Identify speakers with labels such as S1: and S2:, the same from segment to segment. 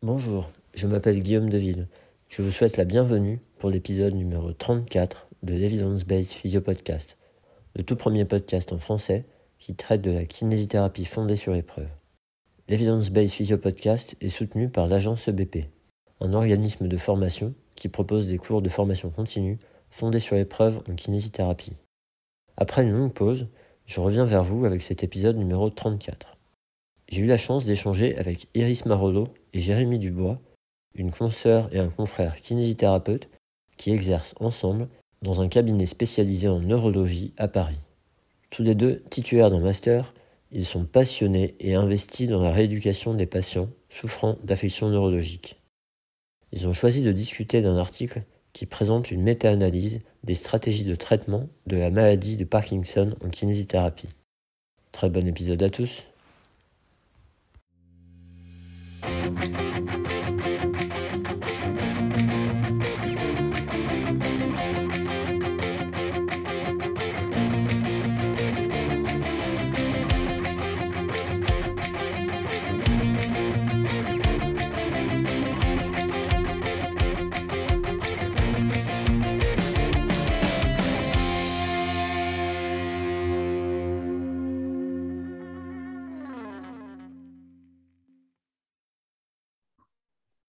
S1: Bonjour, je m'appelle Guillaume Deville. Je vous souhaite la bienvenue pour l'épisode numéro 34 de l'Evidence Based Physio Podcast, le tout premier podcast en français qui traite de la kinésithérapie fondée sur épreuve. L'Evidence Based Physio Podcast est soutenu par l'agence EBP, un organisme de formation qui propose des cours de formation continue fondés sur épreuve en kinésithérapie. Après une longue pause, je reviens vers vous avec cet épisode numéro 34. J'ai eu la chance d'échanger avec Iris Marolo Jérémy Dubois, une consoeur et un confrère kinésithérapeute qui exercent ensemble dans un cabinet spécialisé en neurologie à Paris. Tous les deux titulaires d'un master, ils sont passionnés et investis dans la rééducation des patients souffrant d'affections neurologiques. Ils ont choisi de discuter d'un article qui présente une méta-analyse des stratégies de traitement de la maladie de Parkinson en kinésithérapie. Très bon épisode à tous. Thank you.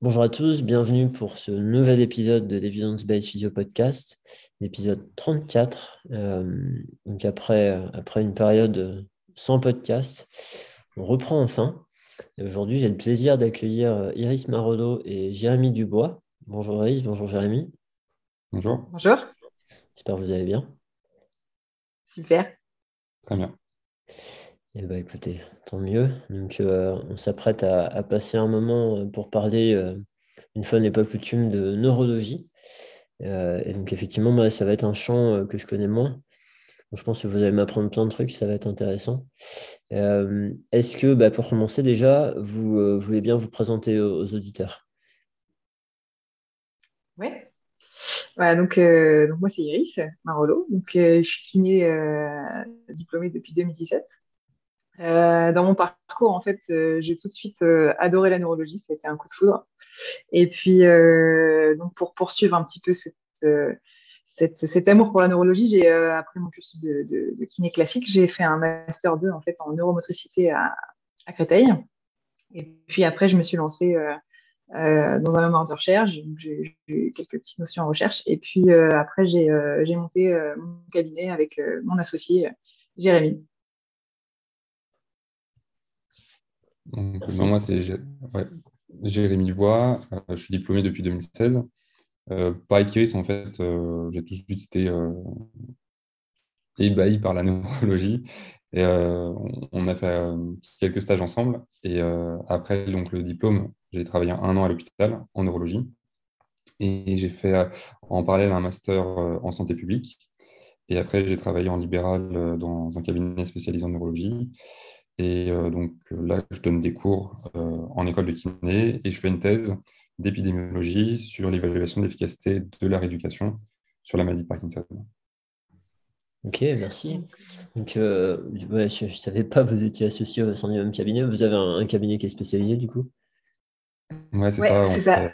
S1: Bonjour à tous, bienvenue pour ce nouvel épisode de l'Evidence Based Physio Podcast, l'épisode 34. Euh, donc après, après une période sans podcast, on reprend enfin. aujourd'hui, j'ai le plaisir d'accueillir Iris Marolo et Jérémy Dubois. Bonjour Iris, bonjour Jérémy.
S2: Bonjour.
S3: Bonjour.
S1: J'espère que vous allez bien.
S3: Super.
S2: Très bien.
S1: Eh bien, écoutez, tant mieux. Donc, euh, on s'apprête à, passer un moment euh, pour parler, euh, une fois n'est pas coutume, de neurologie. et donc, effectivement, moi, ça va être un champ que je connais moins. je pense que vous allez m'apprendre plein de trucs, ça va être intéressant. Est-ce que, bah, pour commencer déjà, vous voulez bien vous présenter aux, auditeurs?
S3: Oui. donc, donc, moi, c'est Iris Marolo. Donc, je suis kiné diplômée depuis 2017. Euh, dans mon parcours, en fait, euh, j'ai tout de suite euh, adoré la neurologie, ça a été un coup de foudre. Et puis, donc pour poursuivre un petit peu cet amour pour la neurologie, j'ai après mon cursus de, kiné classique, j'ai fait un master 2 en neuromotricité à, à Créteil. Et puis après, je me suis lancée dans un mémoire de recherche. J'ai eu quelques petites notions en recherche. Et puis après, j'ai monté mon cabinet avec mon associé Jérémy.
S2: Moi, c'est Jérémy Dubois. Euh, je suis diplômé depuis 2016. Euh, pareil qu'Iris, en fait, euh, j'ai tout de suite été ébahi par la neurologie. Et on a fait quelques stages ensemble. Et après donc, le diplôme, j'ai travaillé un an à l'hôpital en neurologie. Et j'ai fait en parallèle un master en santé publique. Et après, j'ai travaillé en libéral dans un cabinet spécialisé en neurologie. Et euh, donc euh, là, je donne des cours euh, en école de kiné et je fais une thèse d'épidémiologie sur l'évaluation de l'efficacité de la rééducation sur la maladie de Parkinson.
S1: Ok, merci. Donc, je ne savais pas, vous étiez associé au sein du même cabinet. Vous avez un, cabinet qui est spécialisé du coup?
S2: Ouais, c'est ça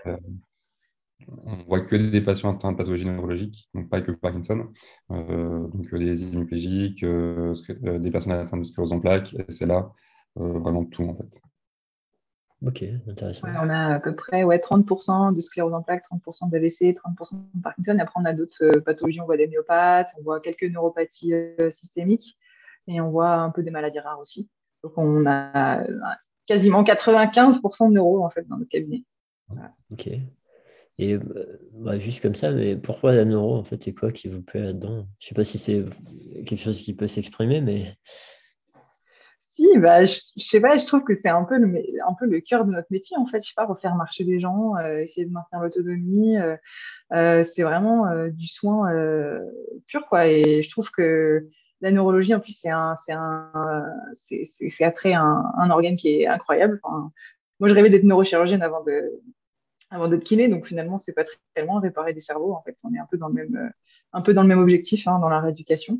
S2: on voit que des patients atteints de pathologies neurologiques, donc pas que Parkinson, euh, donc euh, des hémiplégiques, euh, des personnes atteintes de sclérose en plaques, c'est là vraiment tout en fait.
S1: Ok, intéressant.
S3: on a à peu près ouais, 30% de sclérose en plaques, 30% d'AVC, 30% de Parkinson. Après, on a d'autres pathologies, on voit des myopathes, on voit quelques neuropathies systémiques et on voit un peu des maladies rares aussi. Donc, on a quasiment 95% de neuro en fait dans notre cabinet.
S1: Ok. Et bah, juste comme ça, mais pourquoi la neuro, en fait, c'est quoi qui vous plaît là-dedans? Je ne sais pas si c'est quelque chose qui peut s'exprimer, mais...
S3: Si, bah, je, ne sais pas, je trouve que c'est un peu, le, un peu le cœur de notre métier, en fait. Je sais pas, refaire marcher les gens, euh, essayer de maintenir l'autonomie. Euh, euh, c'est vraiment du soin pur, quoi. Et je trouve que la neurologie, en plus, c'est un, c'est un, c'est, un, un, organe qui est incroyable. moi, je rêvais d'être neurochirurgienne avant de, avant d'être kiné. Donc finalement, c'est pas très loin réparer des cerveaux. En fait, on est un peu dans le même, euh, un peu dans le même objectif hein, dans la rééducation.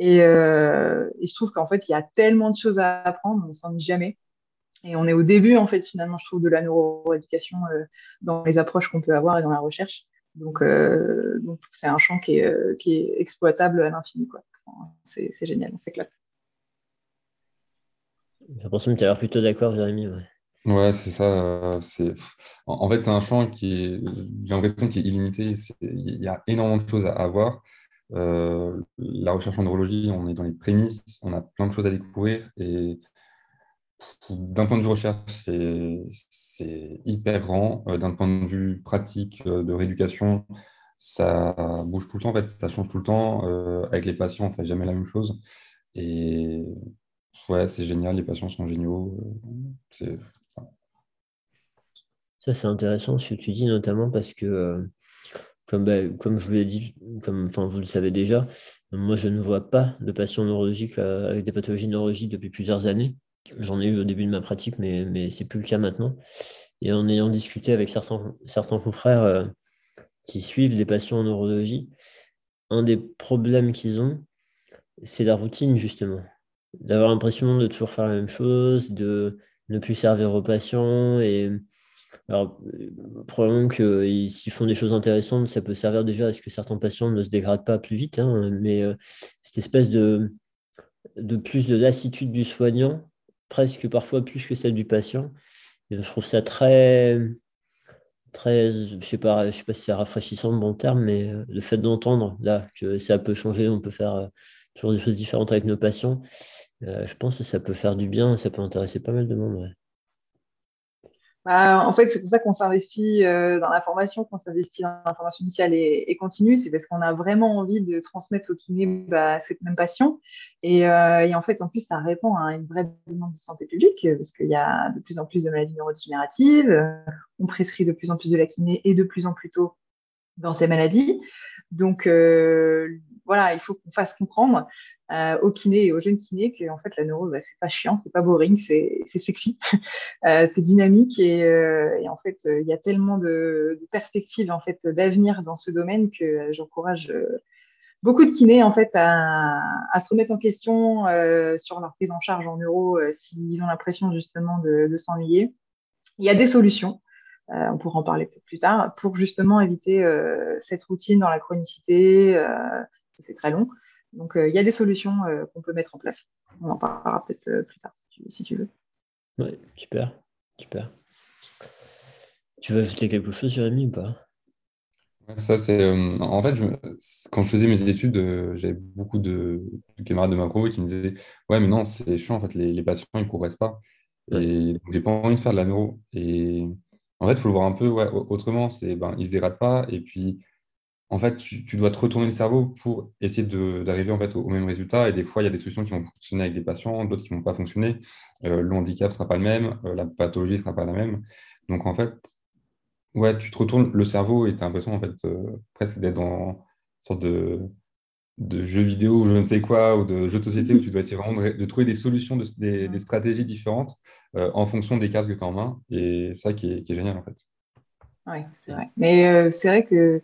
S3: Euh, et, je trouve qu'en fait, il y a tellement de choses à apprendre, on ne s'ennuie jamais. Et on est au début, en fait, finalement, je trouve, de la neuroéducation dans les approches qu'on peut avoir et dans la recherche. Donc, donc c'est un champ qui est, exploitable à l'infini. c'est génial, on s'éclate.
S1: J'ai l'impression que tu as l'air plutôt d'accord, Jérémy. Ouais.
S2: Ouais, c'est ça. C'est... En, fait, c'est un champ qui est, j'ai l'impression est illimité. Il y a énormément de choses à, voir. Euh, la recherche en neurologie, on est dans les prémices, on a plein de choses à découvrir. Et d'un point de vue recherche, c'est, hyper grand. Euh, d'un point de vue pratique euh, de rééducation, ça bouge tout le temps, en fait, ça change tout le temps. avec les patients, on ne fait jamais la même chose. Et ouais, c'est génial, les patients sont géniaux. C'est
S1: ça, c'est intéressant ce que tu dis, notamment parce que, euh, comme, bah, comme je vous l'ai dit, comme vous le savez déjà, moi, je ne vois pas de patients neurologiques euh, avec des pathologies neurologiques depuis plusieurs années. J'en ai eu au début de ma pratique, mais, mais ce n'est plus le cas maintenant. Et en ayant discuté avec certains, certains confrères euh, qui suivent des patients en neurologie, un des problèmes qu'ils ont, c'est la routine, justement. D'avoir l'impression de toujours faire la même chose, de ne plus servir aux patients et alors, probablement que s'ils font des choses intéressantes, ça peut servir déjà à ce que certains patients ne se dégradent pas plus vite, hein, mais euh, cette espèce de, de plus de lassitude du soignant, presque parfois plus que celle du patient, je trouve ça très, très je ne sais, pas, je sais pas si c'est rafraîchissant le bon terme, mais euh, le fait d'entendre là que ça peut changer, on peut faire euh, toujours des choses différentes avec nos patients, je pense que ça peut faire du bien, ça peut intéresser pas mal de monde.
S3: Bah, en fait, c'est pour ça qu'on s'investit euh, dans la formation, qu'on s'investit dans la formation initiale et, continue. C'est parce qu'on a vraiment envie de transmettre au kiné bah, cette même passion. Euh, et, en fait, en plus, ça répond à une vraie demande de santé publique parce qu'il y a de plus en plus de maladies neurodégénératives. Euh, on prescrit de plus en plus de la kiné et de plus en plus tôt dans ces maladies. Donc, voilà, il faut qu'on fasse comprendre euh, aux kinés et aux jeunes kinés que en fait la neuro bah, c'est pas chiant c'est pas boring c'est sexy euh, c'est dynamique et, euh, en fait euh, il y a tellement de, perspectives en fait d'avenir dans ce domaine que j'encourage beaucoup de kinés en fait à, se remettre en question sur leur prise en charge en neuro s'ils ont l'impression justement de, de s'ennuyer. Il y a des solutions on pourra en parler peut-être plus tard pour justement éviter cette routine dans la chronicité c'est très long donc, euh, il y a des solutions euh, qu'on peut mettre en place. On en parlera peut-être euh, plus tard si tu, veux.
S1: Oui, super, super. Tu veux ajouter quelque chose, Jérémy, ou pas?
S2: Ça, c'est. en fait, quand je faisais mes études, j'avais beaucoup de, camarades de ma promo qui me disaient Ouais, mais non, c'est chiant, en fait, les, patients, ils ne progressent pas. Et donc, j'ai pas envie de faire de la neuro. Et en fait, il faut le voir un peu ouais, autrement c'est ben, ils ne se dégradent pas. Et puis, en fait, tu, dois te retourner le cerveau pour essayer d'arriver en fait, au, même résultat. Et des fois, il y a des solutions qui vont fonctionner avec des patients, d'autres qui ne vont pas fonctionner. Euh, le handicap ne sera pas le même, euh, la pathologie ne sera pas la même. Donc, en fait, ouais, tu te retournes le cerveau et tu as l'impression en fait, euh, presque d'être dans une sorte de, de jeu vidéo ou je ne sais quoi, ou de jeu de société où tu dois essayer vraiment de, trouver des solutions, des, stratégies différentes en fonction des cartes que tu as en main. Et ça qui est, qui est génial en fait.
S3: Oui, c'est vrai. Mais c'est vrai que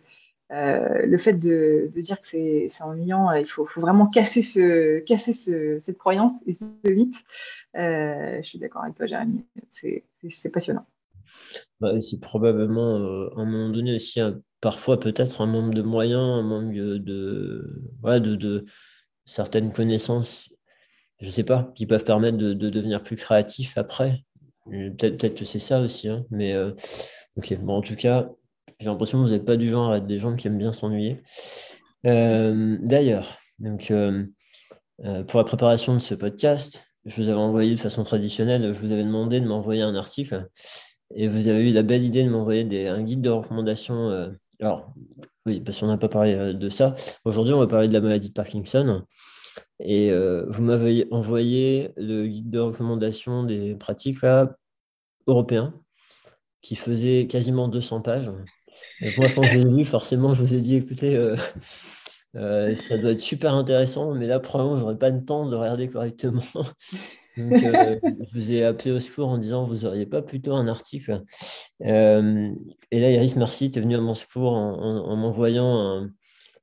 S3: le fait de, dire que c'est ennuyant, euh, il faut, vraiment casser, ce, casser cette croyance et ce mythe. Euh, je suis d'accord avec toi, Jérémy. C'est passionnant.
S1: Bah, c'est probablement, à un moment donné aussi, parfois peut-être un manque de moyens, un manque de, de, certaines connaissances, je ne sais pas, qui peuvent permettre de, devenir plus créatif après. Peut-être que c'est ça aussi. Hein, mais ok, bon, en tout cas, j'ai l'impression que vous n'êtes pas du genre à être des gens qui aiment bien s'ennuyer. Euh, d'ailleurs, donc, euh, euh, pour la préparation de ce podcast, je vous avais envoyé de façon traditionnelle, je vous avais demandé de m'envoyer un article et vous avez eu la belle idée de m'envoyer un guide de recommandation. alors, oui, parce qu'on n'a pas parlé de ça. Aujourd'hui, on va parler de la maladie de Parkinson. Et vous m'avez envoyé le guide de recommandation des pratiques européens qui faisait quasiment 200 pages moi, quand je l'ai vu, forcément, je vous ai dit, écoutez, euh, euh, ça doit être super intéressant, mais là, probablement, je n'aurai pas le temps de regarder correctement. Donc, euh, je vous ai appelé au secours en disant, vous n'auriez pas plutôt un article Et là, Iris, merci, tu es venu à mon secours en, m'envoyant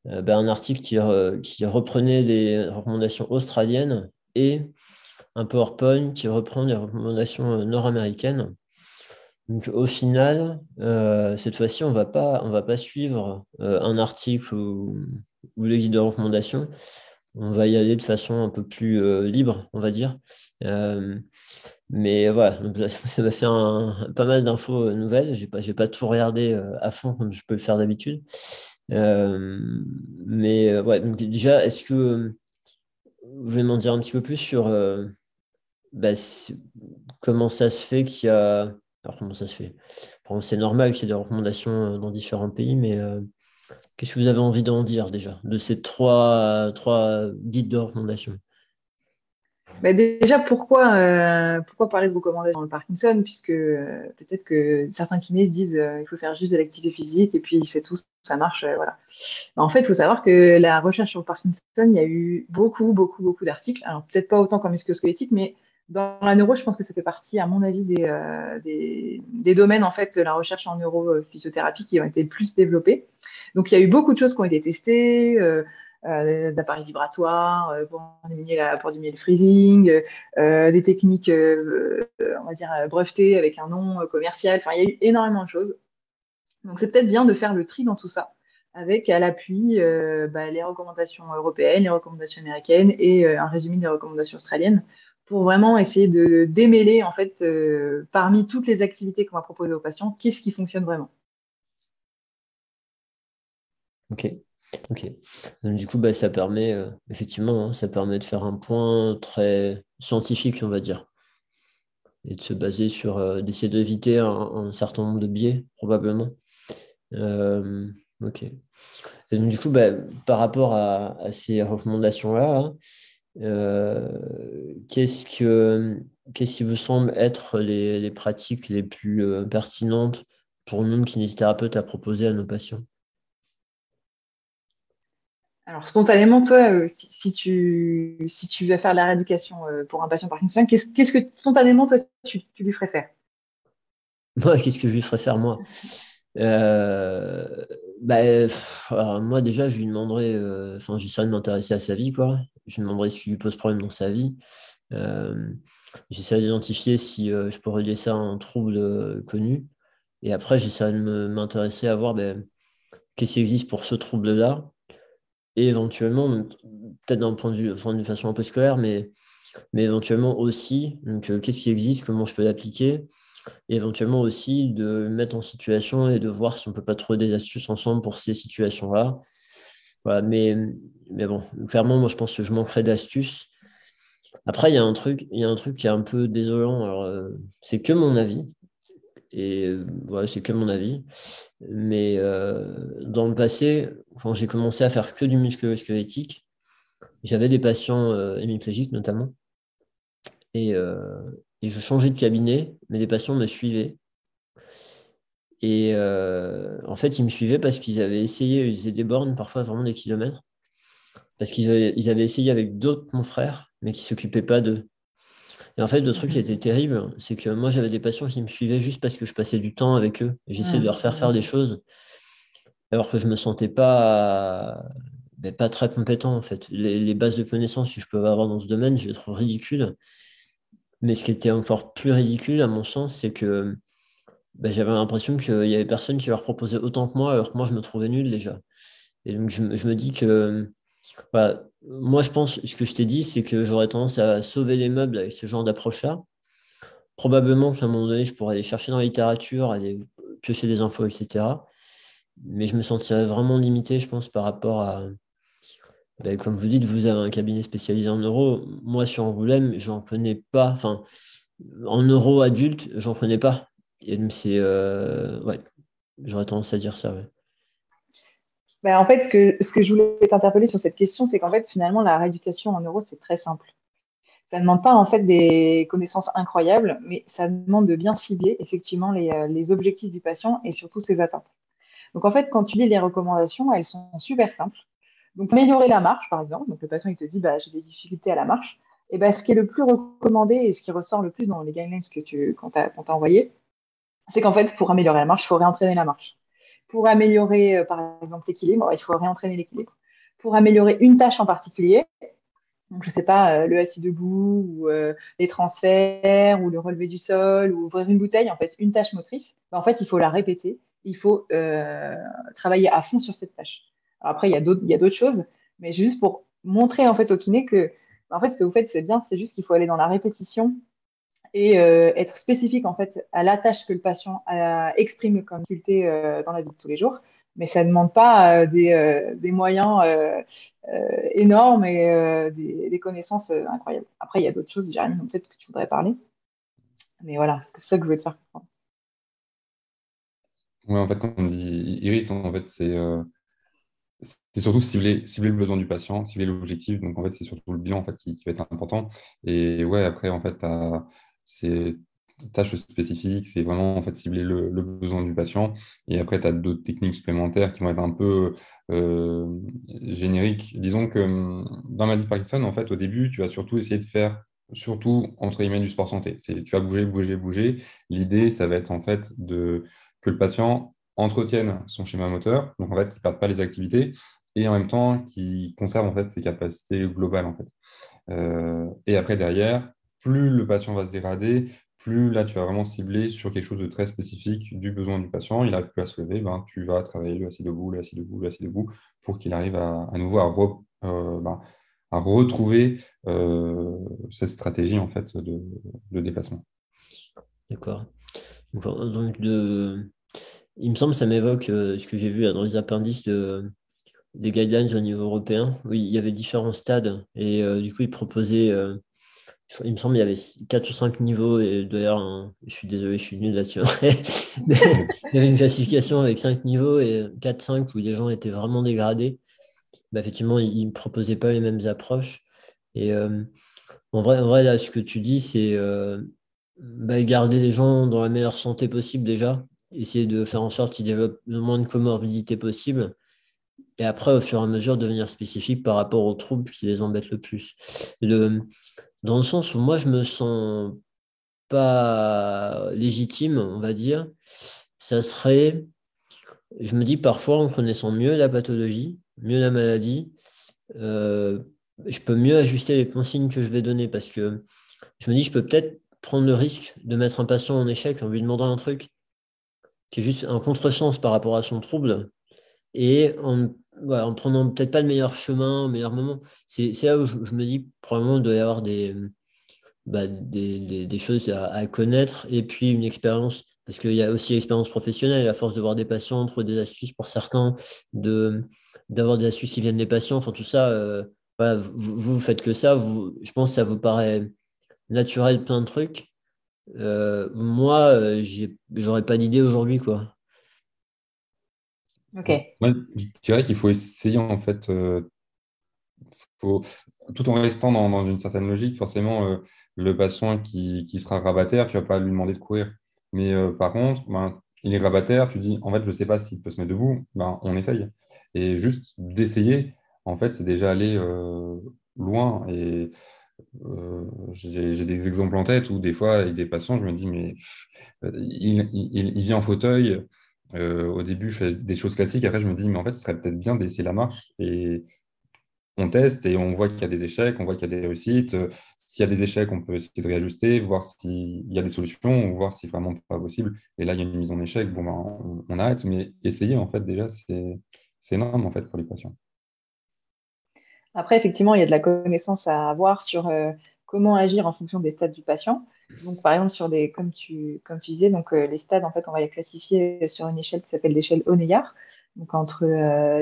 S1: un, ben, un, article qui, qui, reprenait les recommandations australiennes et un PowerPoint qui reprend les recommandations nord-américaines. Donc, au final, cette fois-ci, on ne va pas suivre un article ou, ou les guides de recommandation. On va y aller de façon un peu plus libre, on va dire. Mais voilà, ça m'a fait pas mal d'infos nouvelles. Je n'ai pas, pas tout regardé à fond comme je peux le faire d'habitude. mais ouais, déjà, est-ce que vous voulez m'en dire un petit peu plus sur bah, comment ça se fait qu'il y a. Alors, comment ça se fait C'est normal qu'il y ait des recommandations dans différents pays, mais qu'est-ce que vous avez envie d'en dire déjà, de ces trois, trois guides de recommandation
S3: bah, déjà, pourquoi, euh, pourquoi parler de recommandations dans le Parkinson? Puisque euh, peut-être que certains kinés se disent euh, faut faire juste de l'activité physique et puis c'est tout, ça marche. voilà. En fait, il faut savoir que la recherche sur le Parkinson, il y a eu beaucoup, beaucoup, beaucoup d'articles. Alors, peut-être pas autant qu'en musculosquelettique, mais dans la neuro, je pense que ça fait partie, à mon avis, des, des, domaines en fait, de la recherche en neurophysiothérapie qui ont été plus développés. Donc, il y a eu beaucoup de choses qui ont été testées. Euh, d'appareils vibratoires euh, pour, diminuer, la, pour diminuer le freezing, euh, des techniques, on va dire, brevetées avec un nom commercial. Enfin, il y a eu énormément de choses. Donc, c'est peut-être bien de faire le tri dans tout ça, avec à l'appui bah, les recommandations européennes, les recommandations américaines et un résumé des recommandations australiennes pour vraiment essayer de démêler, en fait, parmi toutes les activités qu'on va proposer aux patients, qu'est-ce qui fonctionne vraiment.
S1: Ok. Ok. du coup, bah, ça permet, euh, effectivement, hein, ça permet de faire un point très scientifique, on va dire, et de se baser sur, euh, d'essayer d'éviter un, certain nombre de biais, probablement. Euh, ok. donc, du coup, bah, par rapport à, ces recommandations-là, qu'est-ce que, qu'est-ce qui vous semble être les, les pratiques les plus pertinentes pour nous, kinésithérapeutes, à proposer à nos patients?
S3: Alors, spontanément, toi, euh, si, tu, si tu vas faire la rééducation euh, pour un patient Parkinson, qu'est-ce que spontanément, toi, tu, lui ferais faire?
S1: Moi, qu'est-ce que je lui ferais faire, moi? euh, bah, Moi, déjà, je lui demanderais, enfin, j'essaierais de m'intéresser à sa vie, quoi. Je lui demanderais ce qui lui pose problème dans sa vie. j'essaierais d'identifier si je peux relier ça à un trouble connu. Et après, j'essaierais de m'intéresser à voir ben, qu'est-ce qui existe pour ce trouble-là et éventuellement, peut-être d'un point de vue, d'une façon un peu scolaire, mais, mais éventuellement aussi, donc euh, qu'est-ce qui existe, comment je peux l'appliquer, et éventuellement aussi de mettre en situation et de voir si on peut pas trouver des astuces ensemble pour ces situations-là. Voilà, mais, mais bon, clairement, moi je pense que je manquerai d'astuces. Après, il y a un truc, il y a un truc qui est un peu désolant. Alors, euh, c'est que mon avis. Et euh, voilà, c'est que mon avis. Mais euh, dans le passé, quand j'ai commencé à faire que du musculo-squelettique, j'avais des patients euh, hémiplégiques notamment. Et, euh, et, je changeais de cabinet, mais les patients me suivaient. Et en fait, ils me suivaient parce qu'ils avaient essayé, ils faisaient des bornes, parfois vraiment des kilomètres, parce qu'ils avaient, ils avaient essayé avec d'autres confrères, mais qui ne s'occupaient pas d'eux. Et en fait, le truc qui était terrible, c'est que moi, j'avais des patients qui me suivaient juste parce que je passais du temps avec eux. J'essayais de leur faire faire des choses, alors que je ne me sentais pas, ben, pas très compétent, en fait. Les, bases de connaissances que je peux avoir dans ce domaine, je les trouve ridicules. Mais ce qui était encore plus ridicule, à mon sens, c'est que ben, j'avais l'impression qu'il y avait personne qui leur proposait autant que moi, alors que moi, je me trouvais nul déjà. Et donc, je, me dis que moi, je pense, ce que je t'ai dit, c'est que j'aurais tendance à sauver les meubles avec ce genre d'approche-là. Probablement qu'à un moment donné, je pourrais aller chercher dans la littérature, aller piocher des infos, etc. Mais je me sentirais vraiment limité, je pense, par rapport à. Ben, comme vous dites, vous avez un cabinet spécialisé en euro. Moi, sur Angoulême, j'en connais pas. En euro adulte, j'en connais pas. C'est. Euh, ouais, j'aurais tendance à dire ça.
S3: Bah, en fait, ce que, ce que je voulais t'interpeller sur cette question, c'est qu'en fait, finalement, la rééducation en euros, c'est très simple. Ça ne demande pas en fait des connaissances incroyables, mais ça demande de bien cibler effectivement les, euh, les, objectifs du patient et surtout ses attentes. Donc en fait, quand tu lis les recommandations, elles sont super simples. Donc améliorer la marche, par exemple. Donc le patient il te dit bah, j'ai des difficultés à la marche. Ben, ce qui est le plus recommandé et ce qui ressort le plus dans les guidelines que tu qu'on t'a envoyé, c'est qu'en fait pour améliorer la marche, il faut réentraîner la marche. Pour améliorer, euh, par exemple, l'équilibre, il faut réentraîner l'équilibre. Pour améliorer une tâche en particulier, Donc, je ne sais pas, le assis debout, ou les transferts, ou le relevé du sol, ou ouvrir une bouteille, en fait, une tâche motrice, ben, en fait, il faut la répéter. Il faut travailler à fond sur cette tâche. Après, il y a d'autres choses, mais juste pour montrer en fait au kiné que en fait, ce que vous faites, c'est bien, c'est juste qu'il faut aller dans la répétition et euh, être spécifique en fait à la tâche que le patient exprime comme difficulté euh, dans la vie de tous les jours. Mais ça ne demande pas euh, des, moyens énormes et des, connaissances incroyables. Après, il y a d'autres choses, Jérémy, peut-être que tu voudrais parler. Mais voilà, c'est ça que je voulais te faire comprendre.
S2: Oui, en fait, quand on dit Iris, en fait, c'est c'est surtout cibler, cibler le besoin du patient, cibler l'objectif. Donc, en fait, c'est surtout le bilan en fait, qui, va être important. Et ouais, après, en fait, c'est tâches spécifiques, c'est vraiment en fait cibler le, besoin du patient. Et après, tu as d'autres techniques supplémentaires qui vont être un peu euh, génériques. Disons que hum, dans ma vie Parkinson, en fait, au début, tu vas surtout essayer de faire surtout entre guillemets du sport santé. C'est tu vas bouger, bouger, bouger. L'idée, ça va être en fait de que le patient entretiennent son schéma moteur, donc en fait, qui ne perdent pas les activités, et en même temps, qui conservent en fait ses capacités globales. En fait. Euh, et après, derrière, plus le patient va se dégrader, plus là, tu vas vraiment cibler sur quelque chose de très spécifique du besoin du patient. Il n'arrive plus à se lever, ben, tu vas travailler le assis debout, le assis debout, le assis debout, pour qu'il arrive à, nouveau à, euh, ben, à retrouver euh, cette stratégie en fait, de, de déplacement.
S1: D'accord. Donc, de, il me semble que ça m'évoque euh, ce que j'ai vu dans les appendices des guidelines au niveau européen. Oui, il y avait différents stades et euh, du coup, ils proposaient, euh, il me semble qu'il y avait 4 ou 5 niveaux et d'ailleurs, je suis désolé, je suis nul là-dessus. il y avait une classification avec 5 niveaux et 4-5 où les gens étaient vraiment dégradés. Bah, effectivement, ils ne proposaient pas les mêmes approches. Et en, vrai, en vrai, là, ce que tu dis, c'est bah, garder les gens dans la meilleure santé possible déjà essayer de faire en sorte qu'ils développent le moins de comorbidité possible. Et après, au fur et à mesure, devenir spécifique par rapport aux troubles qui les embêtent le plus. dans le sens où moi, je me sens pas légitime, on va dire, ça serait, je me dis parfois, en connaissant mieux la pathologie, mieux la maladie, euh, je peux mieux ajuster les consignes que je vais donner parce que je me dis, je peux peut-être prendre le risque de mettre un patient en échec en lui demandant un truc qui est juste un contresens par rapport à son trouble, et en, en prenant peut-être pas le meilleur chemin, le meilleur moment. C'est là où je, me dis probablement il doit y avoir des, bah, des, des, choses à, connaître, et puis une expérience, parce qu'il y a aussi l'expérience professionnelle, à force de voir des patients, trouver des astuces pour certains, d'avoir des astuces qui viennent des patients, enfin tout ça, euh, vous, vous faites que ça, vous, je pense que ça vous paraît naturel plein de trucs. Euh, moi, euh, j'aurais pas d'idée aujourd'hui, quoi.
S3: Ok.
S2: Je dirais qu'il faut essayer, en fait, euh, tout en restant dans, une certaine logique, forcément, le patient qui, sera rabataire, tu vas pas lui demander de courir. Mais par contre, ben, il est rabataire, tu dis, en fait, je ne sais pas s'il peut se mettre debout, ben, on essaye. Et juste d'essayer, en fait, c'est déjà aller loin. Et euh, j'ai des exemples en tête où des fois, avec des patients, je me dis, mais euh, il, vient en fauteuil. Euh, au début, je fais des choses classiques. Après, je me dis, mais en fait, ce serait peut-être bien d'essayer la marche. Et on teste et on voit qu'il y a des échecs, on voit qu'il y a des réussites. S'il y a des échecs, on peut essayer de réajuster, voir s'il y a des solutions ou voir si vraiment pas possible. Et là, il y a une mise en échec. Bon, ben, on, arrête. Mais essayer, en fait, déjà, c'est énorme en fait, pour les patients.
S3: Après, effectivement, il y a de la connaissance à avoir sur euh, comment agir en fonction des stades du patient. Donc, par exemple, sur des, comme tu, comme tu disais, donc, euh, les stades, en fait, on va les classifier sur une échelle qui s'appelle l'échelle Oneillard, donc entre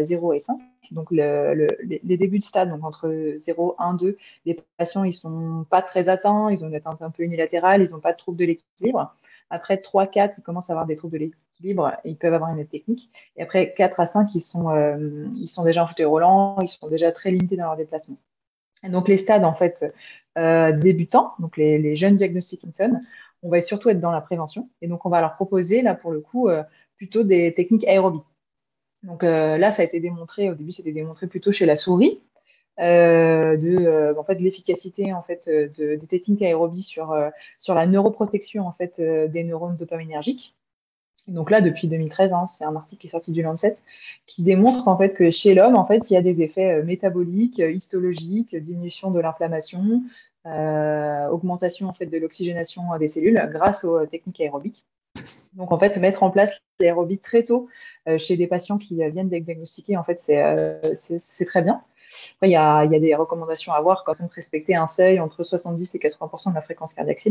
S3: 0 euh, et 5. Donc, le, les débuts de stade, donc entre 0, 1, 2, les patients, ils sont pas très atteints, ils ont une atteinte un peu unilatérale, ils n'ont pas de trouble de l'équilibre. Après 3, 4, ils commencent à avoir des troubles de l'équilibre libre, ils peuvent avoir une aide technique. Et après 4 à 5, ils sont, euh, ils sont déjà en fauteuil roulant, ils sont déjà très limités dans leur déplacement. Et donc les stades en fait euh, débutants, donc les, jeunes diagnostics on va surtout être dans la prévention. Et donc on va leur proposer là pour le coup euh, plutôt des techniques aérobies. Donc là, ça a été démontré, au début, c'était démontré plutôt chez la souris, de en fait l'efficacité en fait de, des techniques aérobies sur sur la neuroprotection en fait des neurones dopaminergiques Donc là, depuis 2013, hein, c'est un article qui est sorti du Lancet, qui démontre fait que chez l'homme, en fait, il y a des effets métaboliques, histologiques, diminution de l'inflammation, augmentation en fait de l'oxygénation des cellules grâce aux techniques aérobiques. Donc, en fait, mettre en place l'aérobie très tôt euh, chez des patients qui euh, viennent d'être diagnostiqués, en fait, euh, c'est très bien. Il y a, des recommandations à avoir quand on respecter un seuil entre 70 et 80% de la fréquence cardiaque.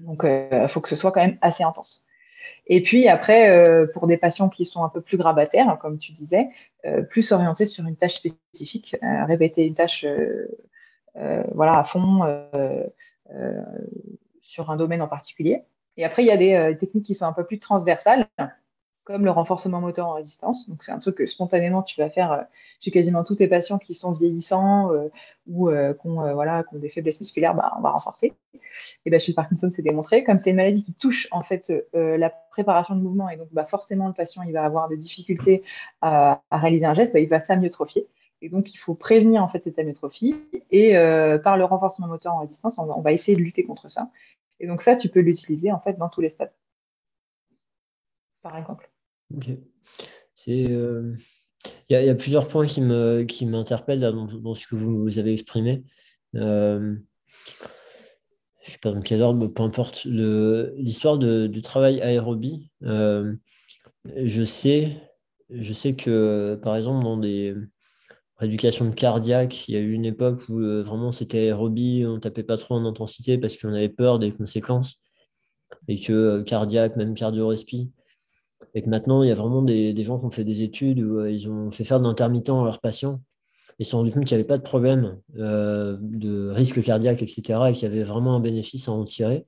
S3: Donc, il faut que ce soit quand même assez intense. Et puis après, pour des patients qui sont un peu plus grabataires, comme tu disais, plus orientés sur une tâche spécifique, répéter une tâche voilà, à fond sur un domaine en particulier. Et après, il y a des euh, techniques qui sont un peu plus transversales, comme le renforcement moteur en résistance. Donc, c'est un truc que spontanément, tu vas faire euh, chez quasiment tous tes patients qui sont vieillissants euh, ou qui ont, voilà, des faiblesses musculaires, bah, on va renforcer. Et bah, chez le Parkinson, c'est démontré. Comme c'est une maladie qui touche en fait la préparation de mouvement, et donc bah, forcément, le patient il va avoir des difficultés à, réaliser un geste, bah, il va s'amyotrophier. Et donc, il faut prévenir en fait cette amyotrophie. Et par le renforcement moteur en résistance, on va, essayer de lutter contre ça. Et donc ça, tu peux l'utiliser en fait dans tous les stades, par exemple.
S1: Ok. Euh, il y, a plusieurs points qui me qui m'interpellent dans, ce que vous, avez exprimé. Euh... Je ne sais pas dans quel ordre, mais peu importe. L'histoire du travail aérobie, euh, je sais, je sais que par exemple dans des rééducation cardiaque, il y a eu une époque où vraiment c'était aérobie, on tapait pas trop en intensité parce qu'on avait peur des conséquences. Et que cardiaque, même cardio-respi. Et que maintenant, il y a vraiment des, gens qui ont fait des études où euh, ils ont fait faire d'intermittent à leurs patients. Ils se sont rendus compte qu'il n'y avait pas de problème de risque cardiaque, etc. et qu'il y avait vraiment un bénéfice à en tirer.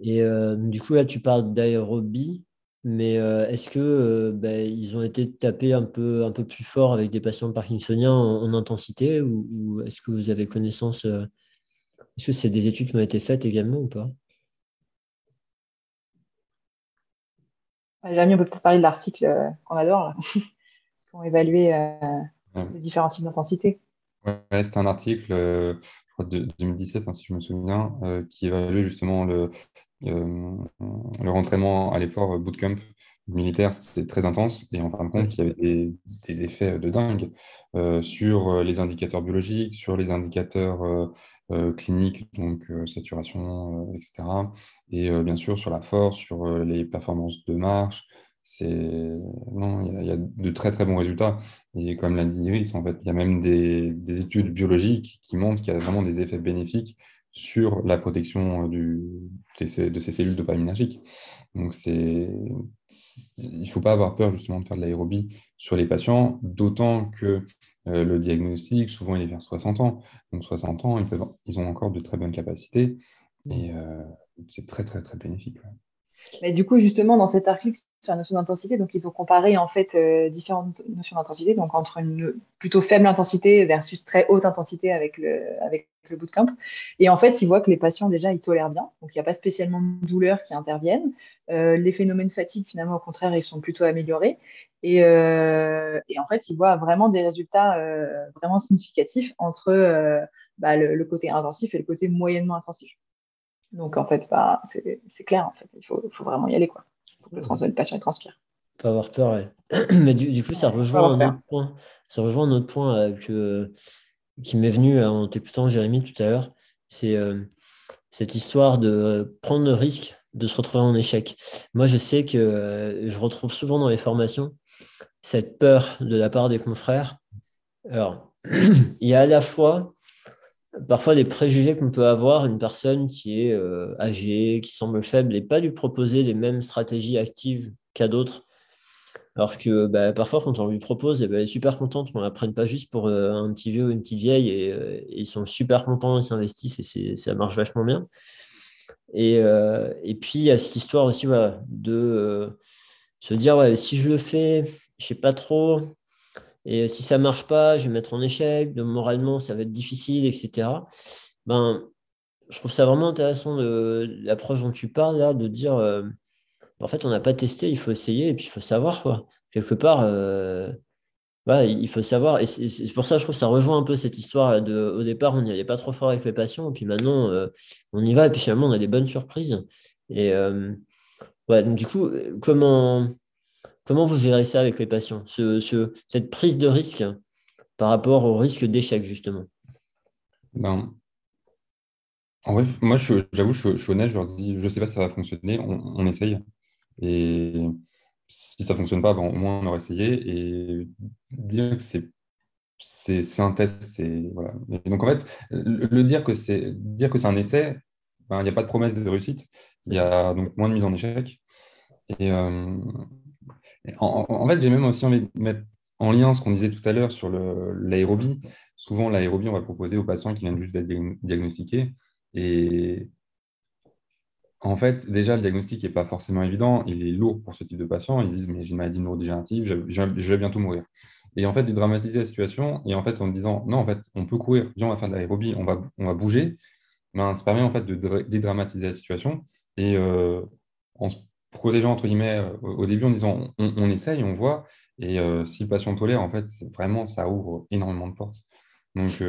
S1: Et du coup, là, tu parles d'aérobie. Mais euh, est-ce que euh, ils ont été tapés un peu, un peu plus fort avec des patients parkinsoniens en, intensité ou, est-ce que vous avez connaissance euh, Est-ce que c'est des études qui ont été faites également ou pas?
S3: Jérémy, on peut peut-être parler de l'article qu'on adore, qui ont évalué les différents types d'intensité.
S2: Ouais, c'est un article de 2017, hein, si je me souviens, qui évaluait justement le, euh, le rentraînement à l'effort bootcamp militaire, c'est très intense. Et en fin de compte, il y avait des, effets de dingue euh, sur euh, les indicateurs biologiques, sur les indicateurs cliniques, donc saturation, etc. Et bien sûr, sur la force, sur les performances de marche. C'est non, il y, a, de très très bons résultats. Et comme l'a dit Iris, en fait, il y a même des, des études biologiques qui montrent qu'il y a vraiment des effets bénéfiques sur la protection euh, du, de, ces, cellules dopaminergiques. Donc, c'est, il ne faut pas avoir peur justement de faire de l'aérobie sur les patients, d'autant que euh, le diagnostic, souvent, il est vers 60 ans. Donc, 60 ans, ils, peuvent, ils ont encore de très bonnes capacités et euh, c'est très, très, très bénéfique.
S3: Mais du coup, justement, dans cet article sur la notion d'intensité, donc ils ont comparé en fait euh, différentes notions d'intensité, donc entre une plutôt faible intensité versus très haute intensité avec le, avec le bootcamp. Et en fait, ils voient que les patients déjà ils tolèrent bien, donc il n'y a pas spécialement de douleurs qui interviennent. Euh, les phénomènes fatigue, finalement, au contraire, ils sont plutôt améliorés. Et, euh, en fait, ils voient vraiment des résultats vraiment significatifs entre bah, le côté intensif et le côté moyennement intensif. Donc en fait, bah, c'est clair, en fait, il faut, faut, vraiment y aller. Quoi. Il faut que le, patient il transpire.
S1: Pas avoir peur, ouais. Mais du, coup, ça rejoint, un autre point, ça rejoint un autre point euh, que, qui m'est venu en t'écoutant Jérémy tout à l'heure. C'est euh, cette histoire de prendre le risque de se retrouver en échec. Moi, je sais que euh, je retrouve souvent dans les formations cette peur de la part des confrères. Alors, il y a à la fois parfois des préjugés qu'on peut avoir, une personne qui est euh, âgée, qui semble faible, et pas lui proposer les mêmes stratégies actives qu'à d'autres. Alors que bah, parfois, quand on lui propose, eh ben, elle est super contente qu'on ne la prenne pas juste pour euh, un petit vieux ou une petite vieille, et, euh, ils sont super contents, ils s'investissent, et ça marche vachement bien. Et, et puis, il y a cette histoire aussi de se dire, ouais, si je le fais, je ne sais pas trop, et si ça marche pas, je vais mettre en échec, de, moralement, ça va être difficile, etc. Ben, je trouve ça vraiment intéressant l'approche dont tu parles là, de dire euh, en fait, on n'a pas testé, il faut essayer et puis il faut savoir quoi. Quelque part, euh, il faut savoir. Et c'est pour ça je trouve que ça rejoint un peu cette histoire de au départ, on n'y allait pas trop fort avec les patients, et puis maintenant, euh, on y va, et puis finalement, on a des bonnes surprises. Et, Ouais, du coup, comment, comment vous gérez ça avec les patients, ce, cette prise de risque par rapport au risque d'échec, justement?
S2: Ben, En vrai, moi, j'avoue, je, suis honnête, je leur dis, je ne sais pas si ça va fonctionner, on, essaye. Et si ça ne fonctionne pas, ben, au moins on aura essayé. Et dire que c'est c'est un test. Voilà. donc en fait, le, dire que c'est dire que c'est un essai, ben, il n'y a pas de promesse de réussite. Il y a donc moins de mise en échec. Et, euh, en, fait, j'ai même aussi envie de mettre en lien ce qu'on disait tout à l'heure sur l'aérobie. Souvent, l'aérobie, on va proposer aux patients qui viennent juste d'être diagnostiqués. Et en fait, déjà, le diagnostic n'est pas forcément évident. Il est lourd pour ce type de patient. Ils disent, mais j'ai une maladie neurodégénérative, je, vais bientôt mourir. Et en fait, dédramatiser la situation, et en fait, en disant, non, en fait, on peut courir, viens, on va faire de l'aérobie, on va, on va bouger, ben, ça permet en fait de dédramatiser la situation. Et euh, en se protégeant, entre guillemets, euh, au début, en disant, on, essaye, on voit, et euh, si le patient tolère, en fait, vraiment, ça ouvre énormément de portes. Donc,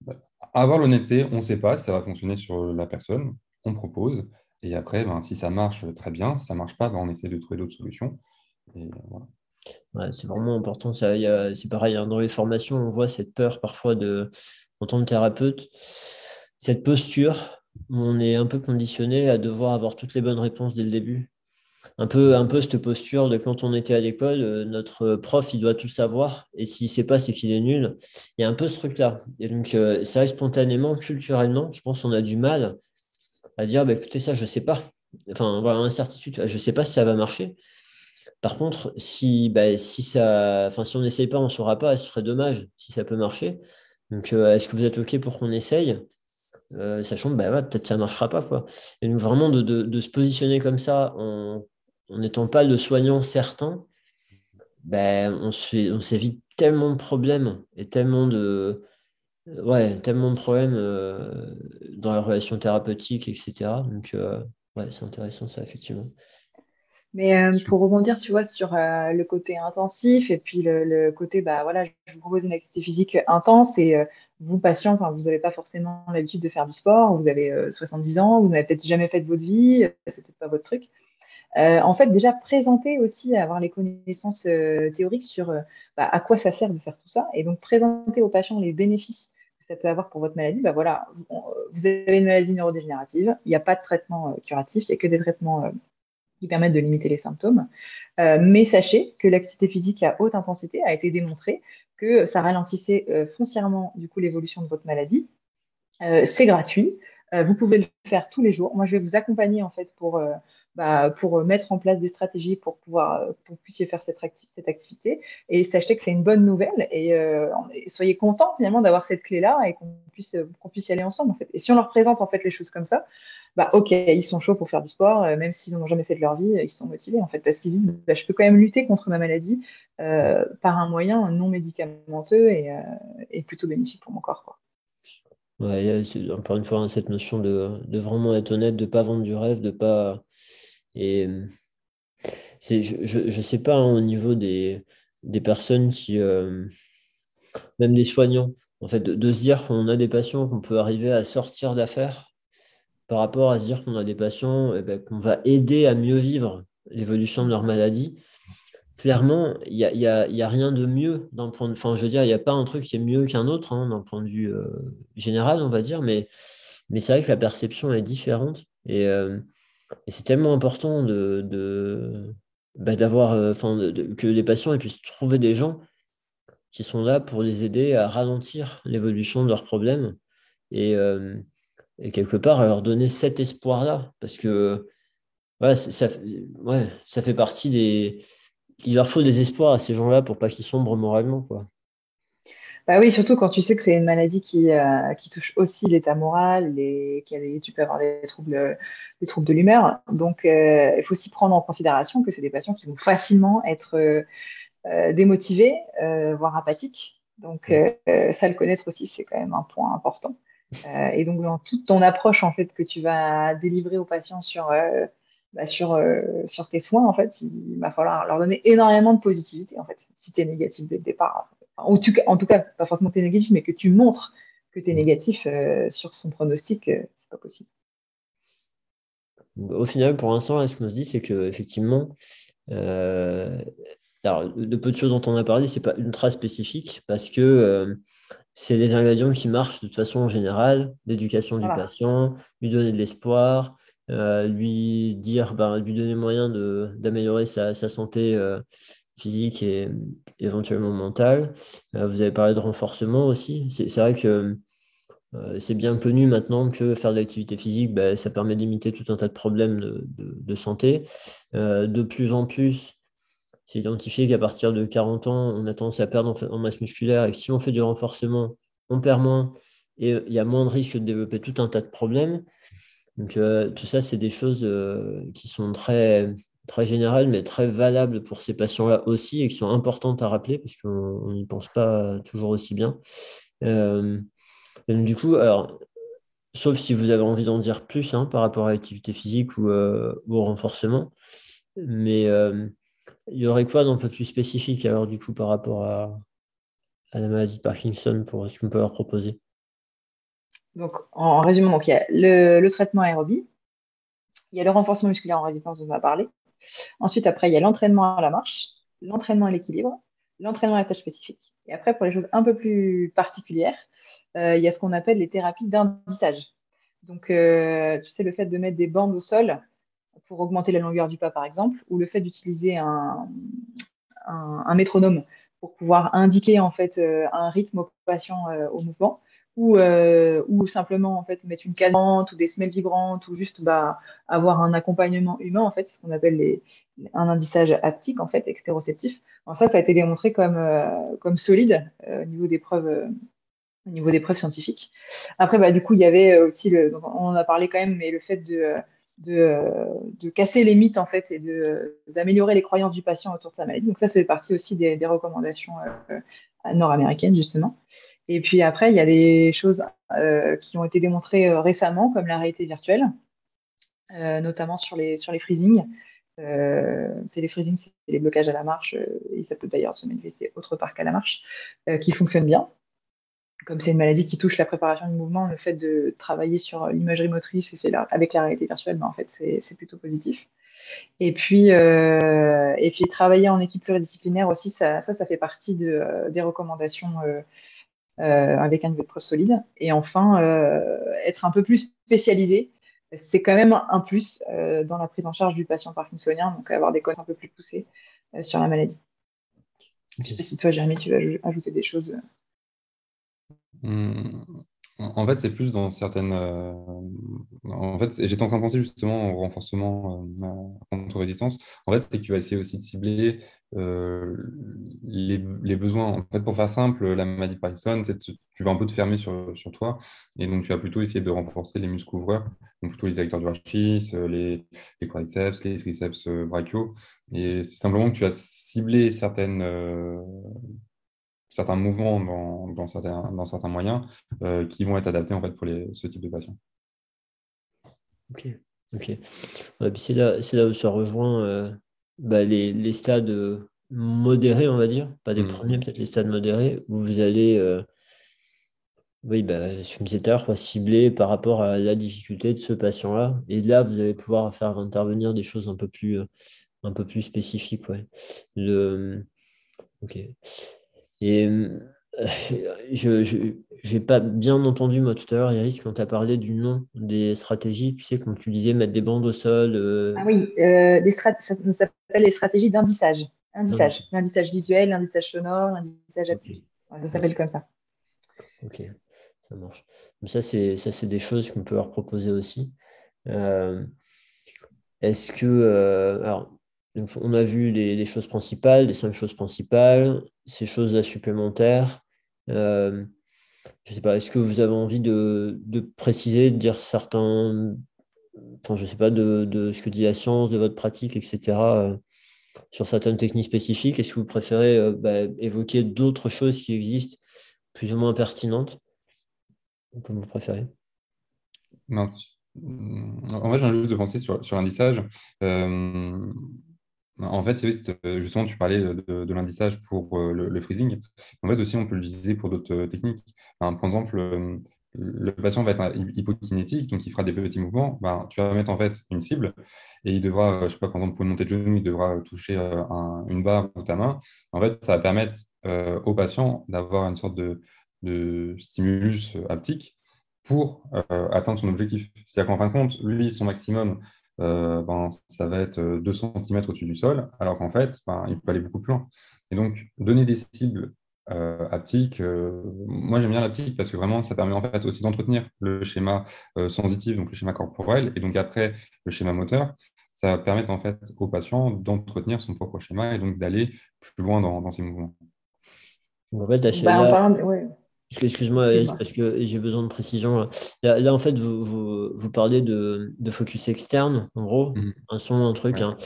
S2: bah, avoir l'honnêteté, on ne sait pas si ça va fonctionner sur la personne, on propose, et après, ben, si ça marche, très bien, si ça ne marche pas, ben, on essaie de trouver d'autres solutions.
S1: C'est vraiment important. C'est pareil, hein, dans les formations, on voit cette peur parfois de, en tant que thérapeute, cette posture on est un peu conditionné à devoir avoir toutes les bonnes réponses dès le début. Un peu, un peu cette posture de quand on était à l'école, euh, notre prof, il doit tout savoir, et s'il ne sait pas, c'est qu'il est nul. Il y a un peu ce truc-là. Et donc, euh, ça spontanément, culturellement, je pense qu'on a du mal à dire, bah, écoutez, ça, je ne sais pas. Enfin, voilà, incertitude, je ne sais pas si ça va marcher. Par contre, si, bah, si, ça, enfin, si on n'essaye pas, on ne saura pas, ce serait dommage si ça peut marcher. Donc, euh, est-ce que vous êtes OK pour qu'on essaye? Euh, Sachant que bah, peut-être ça ne marchera pas. Quoi. Et donc, vraiment, de, se positionner comme ça, n'étant pas le soignant certain, bah, on s'évite tellement de problèmes et tellement de, ouais, tellement de problèmes euh, dans la relation thérapeutique, etc. Donc, ouais, c'est intéressant ça, effectivement.
S3: Mais euh, pour rebondir, tu vois, sur euh, le côté intensif et puis le, côté, bah voilà, je vous propose une activité physique intense et euh, vous, patient, vous n'avez pas forcément l'habitude de faire du sport, vous avez 70 ans, vous n'avez peut-être jamais fait de votre vie, c'est peut-être pas votre truc. En fait, déjà présenter aussi, avoir les connaissances théoriques sur bah, à quoi ça sert de faire tout ça et donc présenter aux patients les bénéfices que ça peut avoir pour votre maladie. Bah voilà, vous avez une maladie neurodégénérative, il n'y a pas de traitement curatif, il n'y a que des traitements qui permettent de limiter les symptômes. Euh, mais sachez que l'activité physique à haute intensité a été démontré que ça ralentissait euh, foncièrement du coup l'évolution de votre maladie. Euh, c'est gratuit. vous pouvez le faire tous les jours. Moi, je vais vous accompagner en fait pour bah, pour mettre en place des stratégies pour pouvoir pour puissiez faire cette, activité. Et sachez que c'est une bonne nouvelle et, soyez contents finalement d'avoir cette clé-là et qu'on puisse, qu'on puisse y aller ensemble. En fait. Et si on leur présente en fait les choses comme ça, bah, ok, ils sont chauds pour faire du sport, même s'ils n'ont jamais fait de leur vie, ils sont motivés en fait, parce qu'ils disent, bah, je peux quand même lutter contre ma maladie par un moyen non médicamenteux et, et, plutôt bénéfique pour mon corps. Quoi.
S1: Ouais, encore une fois, hein, cette notion de, de, vraiment être honnête, de ne pas vendre du rêve, de pas et je ne sais pas hein, au niveau des, des personnes qui, euh, même des soignants, en fait, de, se dire qu'on a des patients qu'on peut arriver à sortir d'affaires par rapport à se dire qu'on a des patients eh ben, qu'on va aider à mieux vivre l'évolution de leur maladie. Clairement, il n'y a, y a, rien de mieux d'un point de Enfin, je veux dire, il n'y a pas un truc qui est mieux qu'un autre hein, d'un point de vue euh, général, on va dire, mais, mais c'est vrai que la perception est différente. Et, euh, et c'est tellement important de, bah, d'avoir, euh, que les patients puissent trouver des gens qui sont là pour les aider à ralentir l'évolution de leurs problèmes et, euh, quelque part à leur donner cet espoir-là. Parce que ça, fait partie des. Il leur faut des espoirs à ces gens-là pour pas qu'ils sombrent moralement.
S3: Bah oui, surtout quand tu sais que c'est une maladie qui, euh, qui touche aussi l'état moral et que tu peux avoir des troubles, des troubles de l'humeur. Donc, euh, il faut aussi prendre en considération que c'est des patients qui vont facilement être euh, démotivés, voire apathiques. Donc, ça, le connaître aussi, c'est quand même un point important. et donc, dans toute ton approche en fait que tu vas délivrer aux patients sur bah, sur, sur tes soins, en fait, il va falloir leur donner énormément de positivité, en fait, si tu es négatif dès le départ en tout, cas, en tout cas, pas forcément que tu es négatif, mais que tu montres que tu es négatif euh, sur son pronostic, euh, c'est pas possible.
S1: Au final, pour l'instant, ce qu'on se dit, c'est qu'effectivement, euh, alors, le peu de choses dont on a parlé, ce n'est pas ultra spécifique parce que euh, c'est des ingrédients qui marchent de toute façon en général, l'éducation du patient, lui donner de l'espoir, euh, lui dire, ben, lui donner moyen d'améliorer sa, sa, santé physique et éventuellement mentale. vous avez parlé de renforcement aussi. C'est vrai que euh, c'est bien connu maintenant que faire de l'activité physique, ben, ça permet d'imiter tout un tas de problèmes de, santé. Euh, de plus en plus, c'est identifié qu'à partir de 40 ans, on a tendance à perdre en, masse musculaire et que si on fait du renforcement, on perd moins et il y a moins de risques de développer tout un tas de problèmes. Donc, euh, tout ça, c'est des choses qui sont très, très générales, mais très valables pour ces patients-là aussi et qui sont importantes à rappeler parce qu'on n'y pense pas toujours aussi bien du coup, alors, sauf si vous avez envie d'en dire plus hein, par rapport à l'activité physique ou euh, au renforcement, mais euh, il y aurait quoi d'un peu plus spécifique alors du coup par rapport à, la maladie de Parkinson pour ce qu'on peut leur proposer?
S3: Donc, en résumé, donc, il y a le, traitement aérobie, il y a le renforcement musculaire en résistance dont on va parler. Ensuite, après, il y a l'entraînement à la marche, l'entraînement à l'équilibre, l'entraînement à la tâche spécifique. Et après, pour les choses un peu plus particulières, euh, il y a ce qu'on appelle les thérapies d'indissage. Donc, euh, tu sais, le fait de mettre des bandes au sol pour augmenter la longueur du pas, par exemple, ou le fait d'utiliser un, métronome pour pouvoir indiquer en fait euh, un rythme au patient au mouvement, ou, ou simplement en fait mettre une cadence ou des semelles vibrantes, ou juste bah, avoir un accompagnement humain, en fait, ce qu'on appelle un indissage haptique, en fait, extéroceptif. ça, ça a été démontré comme, comme solide au niveau des preuves au niveau des preuves scientifiques. Après, bah, du coup, il y avait euh, aussi, on en a parlé quand même, mais le fait de, euh, euh, casser les mythes en fait et d'améliorer les croyances du patient autour de sa maladie. Donc ça, fait partie aussi des recommandations nord-américaines justement. Et puis après, il y a des choses qui ont été démontrées récemment, comme la réalité virtuelle, notamment sur les, sur les freezing. c'est les freezing, c'est les blocages à la marche, et ça peut d'ailleurs se manifester autre part qu'à la marche, qui fonctionnent bien comme c'est une maladie qui touche la préparation du mouvement, le fait de travailler sur l'imagerie motrice avec la réalité virtuelle, ben, en fait, c'est plutôt positif. Et puis, euh, et puis, travailler en équipe pluridisciplinaire aussi, ça, ça, fait partie de, euh, des recommandations euh, avec un niveau de preuve solide. Et enfin, être un peu plus spécialisé, c'est quand même un plus dans la prise en charge du patient parkinsonien, donc avoir des codes un peu plus poussés sur la maladie. Je ne sais pas si toi, Jérémy, tu veux ajouter des choses.
S2: Mmh. En fait, c'est plus dans certaines. Euh, en fait, j'étais en train de penser justement au renforcement euh, contre résistance. En fait, c'est que tu vas essayer aussi de cibler euh, les, besoins. En fait, pour faire simple, la maladie de tu vas un peu te fermer sur, sur, toi. Et donc, tu vas plutôt essayer de renforcer les muscles ouvreurs, donc plutôt les acteurs du rachis, les, les quadriceps, les triceps brachiaux. Et c'est simplement que tu vas cibler certaines certains mouvements dans, dans, certains, dans certains moyens euh, qui vont être adaptés en fait, pour les, ce type de patients.
S1: Ok, ok. c'est là, là, où ça rejoint euh, bah, les, les, stades euh, modérés, on va dire, pas des mmh. premiers, peut-être les stades modérés, où vous allez, oui, bah, je me disais tout cibler par rapport à la difficulté de ce patient-là. Et là, vous allez pouvoir faire intervenir des choses un peu plus, un peu plus spécifiques. Ouais. Le... Ok. Et euh, je n'ai pas bien entendu, moi, tout à l'heure, Iris, quand tu as parlé du nom des stratégies, tu sais, quand tu disais mettre des bandes au sol.
S3: Euh, ah oui, euh, ça s'appelle les stratégies d'indissage. Indissage. L'indissage visuel, l'indissage sonore, l'indissage actif. ça s'appelle comme ça.
S1: Ok, ça marche. Donc ça, c'est des choses qu'on peut leur proposer aussi. Est-ce que. alors, on a vu les, choses principales, les cinq choses principales, ces choses supplémentaires. Euh, je ne sais pas, est-ce que vous avez envie de, préciser, de dire certains, enfin, je sais pas, de, ce que dit la science, de votre pratique, etc., euh, sur certaines techniques spécifiques? Est-ce que vous préférez euh, bah, évoquer d'autres choses qui existent, plus ou moins pertinentes, comme vous préférez?
S2: En vrai, j'ai juste de penser sur, sur l'indissage. En fait, euh, justement, tu parlais de, l'indissage pour euh, le, freezing. En fait, aussi, on peut l'utiliser pour d'autres euh, techniques. par exemple, le patient va être hypokinétique, donc il fera des petits mouvements. Ben, tu vas mettre en fait une cible et il devra, je sais pas, par exemple, pour une montée de genou, il devra toucher une barre ou ta main. En fait, ça va permettre au patient d'avoir une sorte de, de stimulus haptique pour atteindre son objectif. C'est-à-dire qu'en fin de compte, lui, son maximum, euh, ben, ça va être 2 cm au-dessus du sol, alors qu'en fait, ben, il peut aller beaucoup plus loin. Et donc, donner des cibles euh, haptiques, euh, moi j'aime bien l'aptique parce que vraiment, ça permet en fait aussi d'entretenir le schéma sensitif, donc le schéma corporel, et donc après, le schéma moteur. Ça va permettre en fait au patient d'entretenir son propre schéma et donc d'aller plus loin dans, ses mouvements.
S1: En fait, Excuse-moi, parce que j'ai besoin de précision. Là, en fait, vous, vous, parlez de, de, focus externe, en gros, mmh. un son, un truc, hein,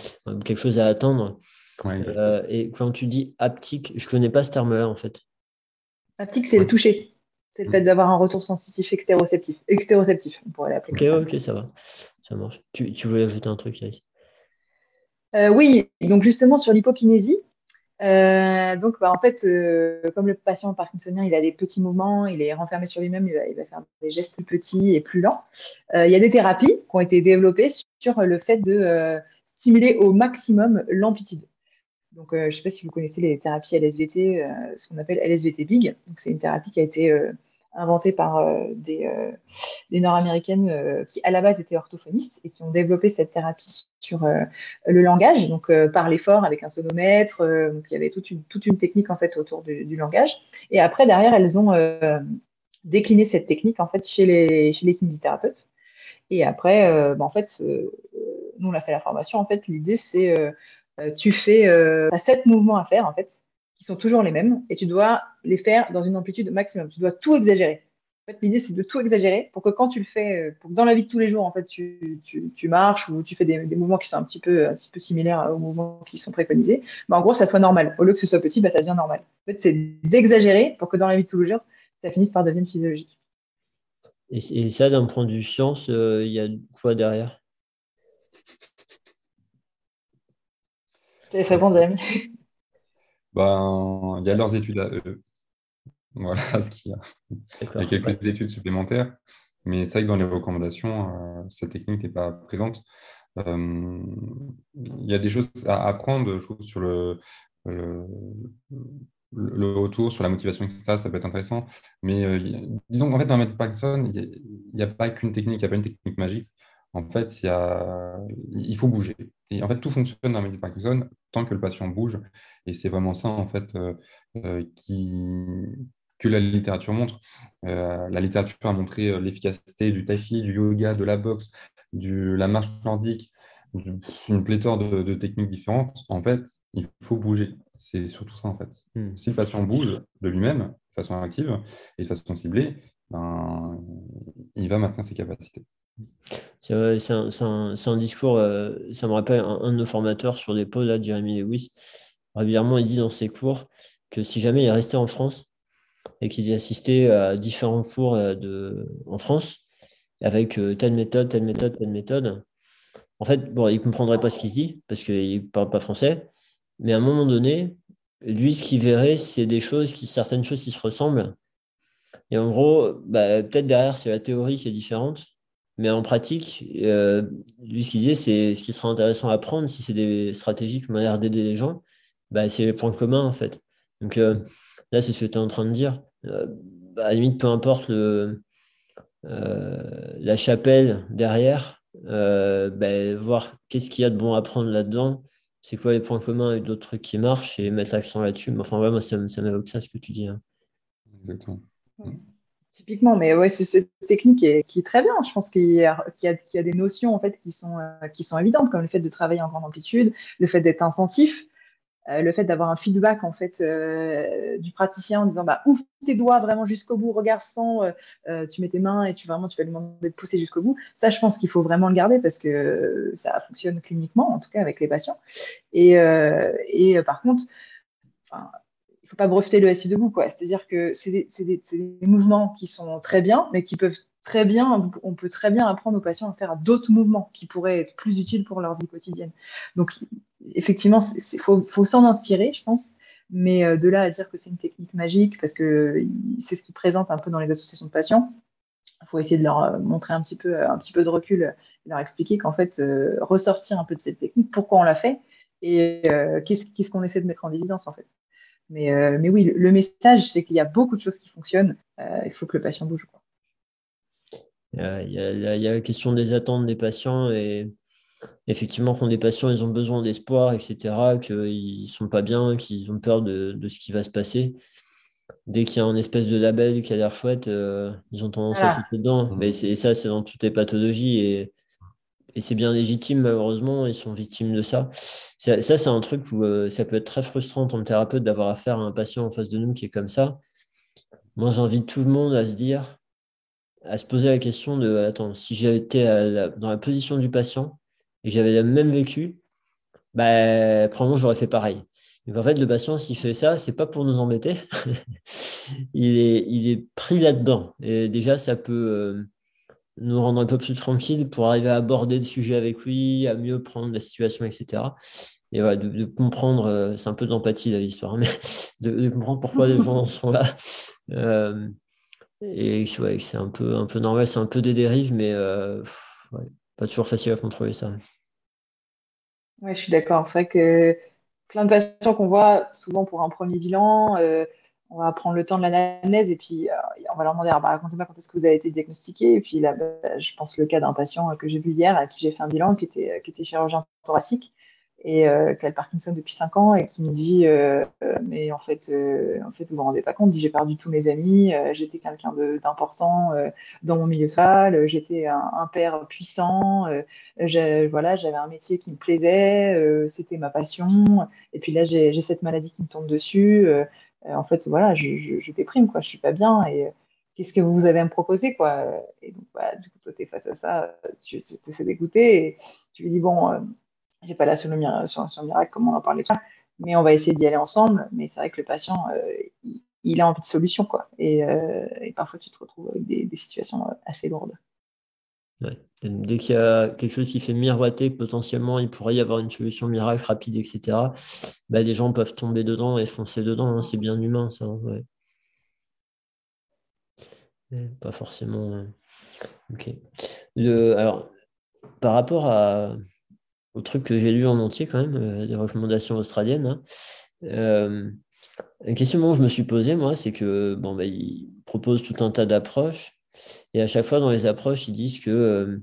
S1: quelque chose à atteindre. Euh, et quand tu dis haptique, je ne connais pas ce terme-là, en fait.
S3: Haptique, c'est le toucher. C'est le fait d'avoir un retour sensitif extéroceptif. Extéroceptif, on pourrait l'appeler.
S1: Ok, ok, ça va. Ça marche. Tu, tu voulais ajouter un truc,
S3: euh, Oui, donc justement sur l'hypokinésie, euh, donc, bah, en fait, euh, comme le patient parkinsonien, il a des petits mouvements, il est renfermé sur lui-même, il, va, faire des gestes plus petits et plus lents. Euh, il y a des thérapies qui ont été développées sur le fait de stimuler au maximum l'amplitude. Donc, je ne sais pas si vous connaissez les thérapies LSVT, ce qu'on appelle LSVT Big. C'est une thérapie qui a été inventé par euh, des, euh, des Nord-Américaines euh, qui, à la base, étaient orthophonistes et qui ont développé cette thérapie sur le langage, donc par l'effort avec un sonomètre. donc, il y avait toute une, technique en fait autour du, langage. Et après, derrière, elles ont décliné cette technique en fait chez les, chez les kinésithérapeutes. Et après, bah, en fait, nous, on a fait la formation. En fait, l'idée, c'est tu fais, as sept mouvements à faire, en fait, qui sont toujours les mêmes et tu dois les faire dans une amplitude maximum. Tu dois tout exagérer. En fait, l'idée, c'est de tout exagérer pour que quand tu le fais, euh, pour que dans la vie de tous les jours, en fait, tu, tu, tu marches ou tu fais des, des, mouvements qui sont un petit peu, un petit peu similaires aux mouvements qui sont préconisés, bah, en gros, ça soit normal. Au lieu que ce soit petit, bah, ça devient normal. En fait, c'est d'exagérer pour que dans la vie de tous les jours, ça finisse par devenir physiologique.
S1: Et, ça, d'un point de vue science, euh, il y a quoi derrière?
S3: Je te laisse répondre, Jérémy.
S2: Ben, il y a leurs études à eux. Voilà ce qu'il y a. Il y a quelques études supplémentaires, mais c'est vrai que dans les recommandations, euh, cette technique n'est pas présente. Euh, il y a des choses à apprendre, je trouve, sur le, le, retour, sur la motivation, etc. Ça peut être intéressant. Mais euh, disons qu'en fait, dans la méthode Parkinson, il n'y a, a, pas qu'une technique, il n'y a pas une technique magique. En fait, il, y a, il faut bouger. Et en fait, tout fonctionne dans la méthode Parkinson tant que le patient bouge. Et c'est vraiment ça, en fait, euh, euh, qui, que la littérature montre. Euh, la littérature a montré l'efficacité du tai chi, du yoga, de la boxe, de la marche nordique, une pléthore de, techniques différentes. En fait, il faut bouger. C'est surtout ça, en fait. Hmm. Si le patient bouge de lui-même, de façon active et de façon ciblée, ben, il va maintenir ses capacités.
S1: C'est un, discours, euh, ça me rappelle un, de nos formateurs sur les pôles, là, Jeremy Lewis. Régulièrement, il dit dans ses cours que si jamais il est resté en France et qu'il assisté à différents cours euh, en France, avec euh, telle méthode, telle méthode, telle méthode, en fait, bon, il ne comprendrait pas ce qu'il dit parce qu'il ne parle pas français, mais à un moment donné, lui, ce qu'il verrait, c'est des choses, certaines choses qui se ressemblent. Et en gros, bah, peut-être derrière, c'est la théorie qui est différente, mais en pratique, euh, lui, ce qu'il disait, c'est ce qui sera intéressant à apprendre, si c'est des stratégies qui l'air d'aider les gens, bah, c'est les points communs, en fait. Donc euh, là, c'est ce que tu es en train de dire. Euh, bah, à la limite, peu importe le, la chapelle derrière, bah, voir qu'est-ce qu'il y a de bon à prendre là-dedans, c'est quoi les points communs avec d'autres trucs qui marchent et mettre l'accent là-dessus. Enfin, vraiment, ça, ça m'évoque ça, ce que tu dis. Hein.
S2: Exactement.
S3: Typiquement, mais ouais, c'est cette technique qui est, très bien. Je pense qu'il y, a des notions en fait qui sont, euh, qui sont évidentes, comme le fait de travailler en grande amplitude, le fait d'être intensif, euh, le fait d'avoir un feedback en fait euh, du praticien en disant bah ouvre tes doigts vraiment jusqu'au bout, regarde sans, tu mets tes mains et tu vraiment tu vas demander de pousser jusqu'au bout. Ça, je pense qu'il faut vraiment le garder parce que ça fonctionne cliniquement, en tout cas avec les patients. Et, par contre, il faut pas breveter le SI debout, quoi. C'est-à-dire que c'est des, mouvements qui sont très bien, mais qui peuvent très bien, on peut très bien apprendre aux patients à faire d'autres mouvements qui pourraient être plus utiles pour leur vie quotidienne. Donc, effectivement, il faut, s'en inspirer, je pense. Mais euh, de là à dire que c'est une technique magique, parce que c'est ce qui présente un peu dans les associations de patients, il faut essayer de leur montrer un petit peu, un petit peu de recul leur expliquer qu'en fait, ressortir un peu de cette technique, pourquoi on l'a fait et qu'est-ce qu'on essaie de mettre en évidence en fait. Mais, mais oui, le, message, c'est qu'il y a beaucoup de choses qui fonctionnent. il faut que le patient bouge.
S1: Il y, a, il y, a, la question des attentes des patients et effectivement, quand des patients ils ont besoin d'espoir, etc., qu'ils ne sont pas bien, qu'ils ont peur de, de, ce qui va se passer, dès qu'il y a un espèce de label qui a l'air chouette, euh, ils ont tendance à sauter dedans. Mais ça, c'est dans toutes les pathologies et, et c'est bien légitime, malheureusement, ils sont victimes de ça. Ça, c'est un truc où euh, ça peut être très frustrant en tant que thérapeute d'avoir affaire à un patient en face de nous qui est comme ça. Moi, j'invite tout le monde à se dire, à se poser la question de attends, si été dans la position du patient et que j'avais le même vécu, bah, probablement j'aurais fait pareil. en fait, le patient, s'il fait ça, c'est pas pour nous embêter. il, est, il est pris là-dedans. Et déjà, ça peut euh, nous rendre un peu plus tranquille pour arriver à aborder le sujet avec lui, à mieux prendre la situation, etc. Et voilà, de, comprendre, euh, c'est un peu d'empathie la l'histoire, mais de, comprendre pourquoi les gens sont là. Euh, et ouais, c'est un peu, un peu normal, c'est un peu des dérives, mais euh, pas toujours facile à contrôler ça.
S3: Oui, je suis d'accord. C'est vrai que plein de patients qu'on voit souvent pour un premier bilan, euh, on va prendre le temps de l'analyse et puis euh, on va leur demander bah, racontez-moi quand est-ce que vous avez été diagnostiqué. Et puis là, bah, je pense le cas d'un patient que j'ai vu hier à qui j'ai fait un bilan qui était, était chirurgien thoracique et euh, qui a le Parkinson depuis 5 ans et qui me dit euh, euh, mais en fait en fait vous vous rendez pas compte j'ai perdu tous mes amis j'étais quelqu'un d'important dans mon milieu social j'étais un, père puissant voilà j'avais un métier qui me plaisait c'était ma passion et puis là j'ai cette maladie qui me tombe dessus en fait voilà je, je, déprime quoi je suis pas bien et qu'est-ce que vous avez à me proposer quoi? Et donc bah, du coup toi tu es face à ça tu, tu, tu dégoûté et tu lui dis bon j'ai pas la solution miracle, comme on en parlait pas, mais on va essayer d'y aller ensemble. Mais c'est vrai que le patient, euh, il, a envie de solution, quoi. Euh, et, parfois, tu te retrouves avec des, situations euh, assez lourdes.
S1: Dès qu'il y a quelque chose qui fait miroiter, potentiellement, il pourrait y avoir une solution miracle rapide, etc. Bah, les gens peuvent tomber dedans et foncer dedans. Hein. C'est bien humain, ça. Hein, pas forcément. Ok. Le, alors, par rapport au truc que j'ai lu en entier quand même, euh, des recommandations australiennes. Hein. Euh, une question que je me suis posée, moi, c'est que bon, bah, ils proposent tout un tas d'approches, et à chaque fois dans les approches, ils disent que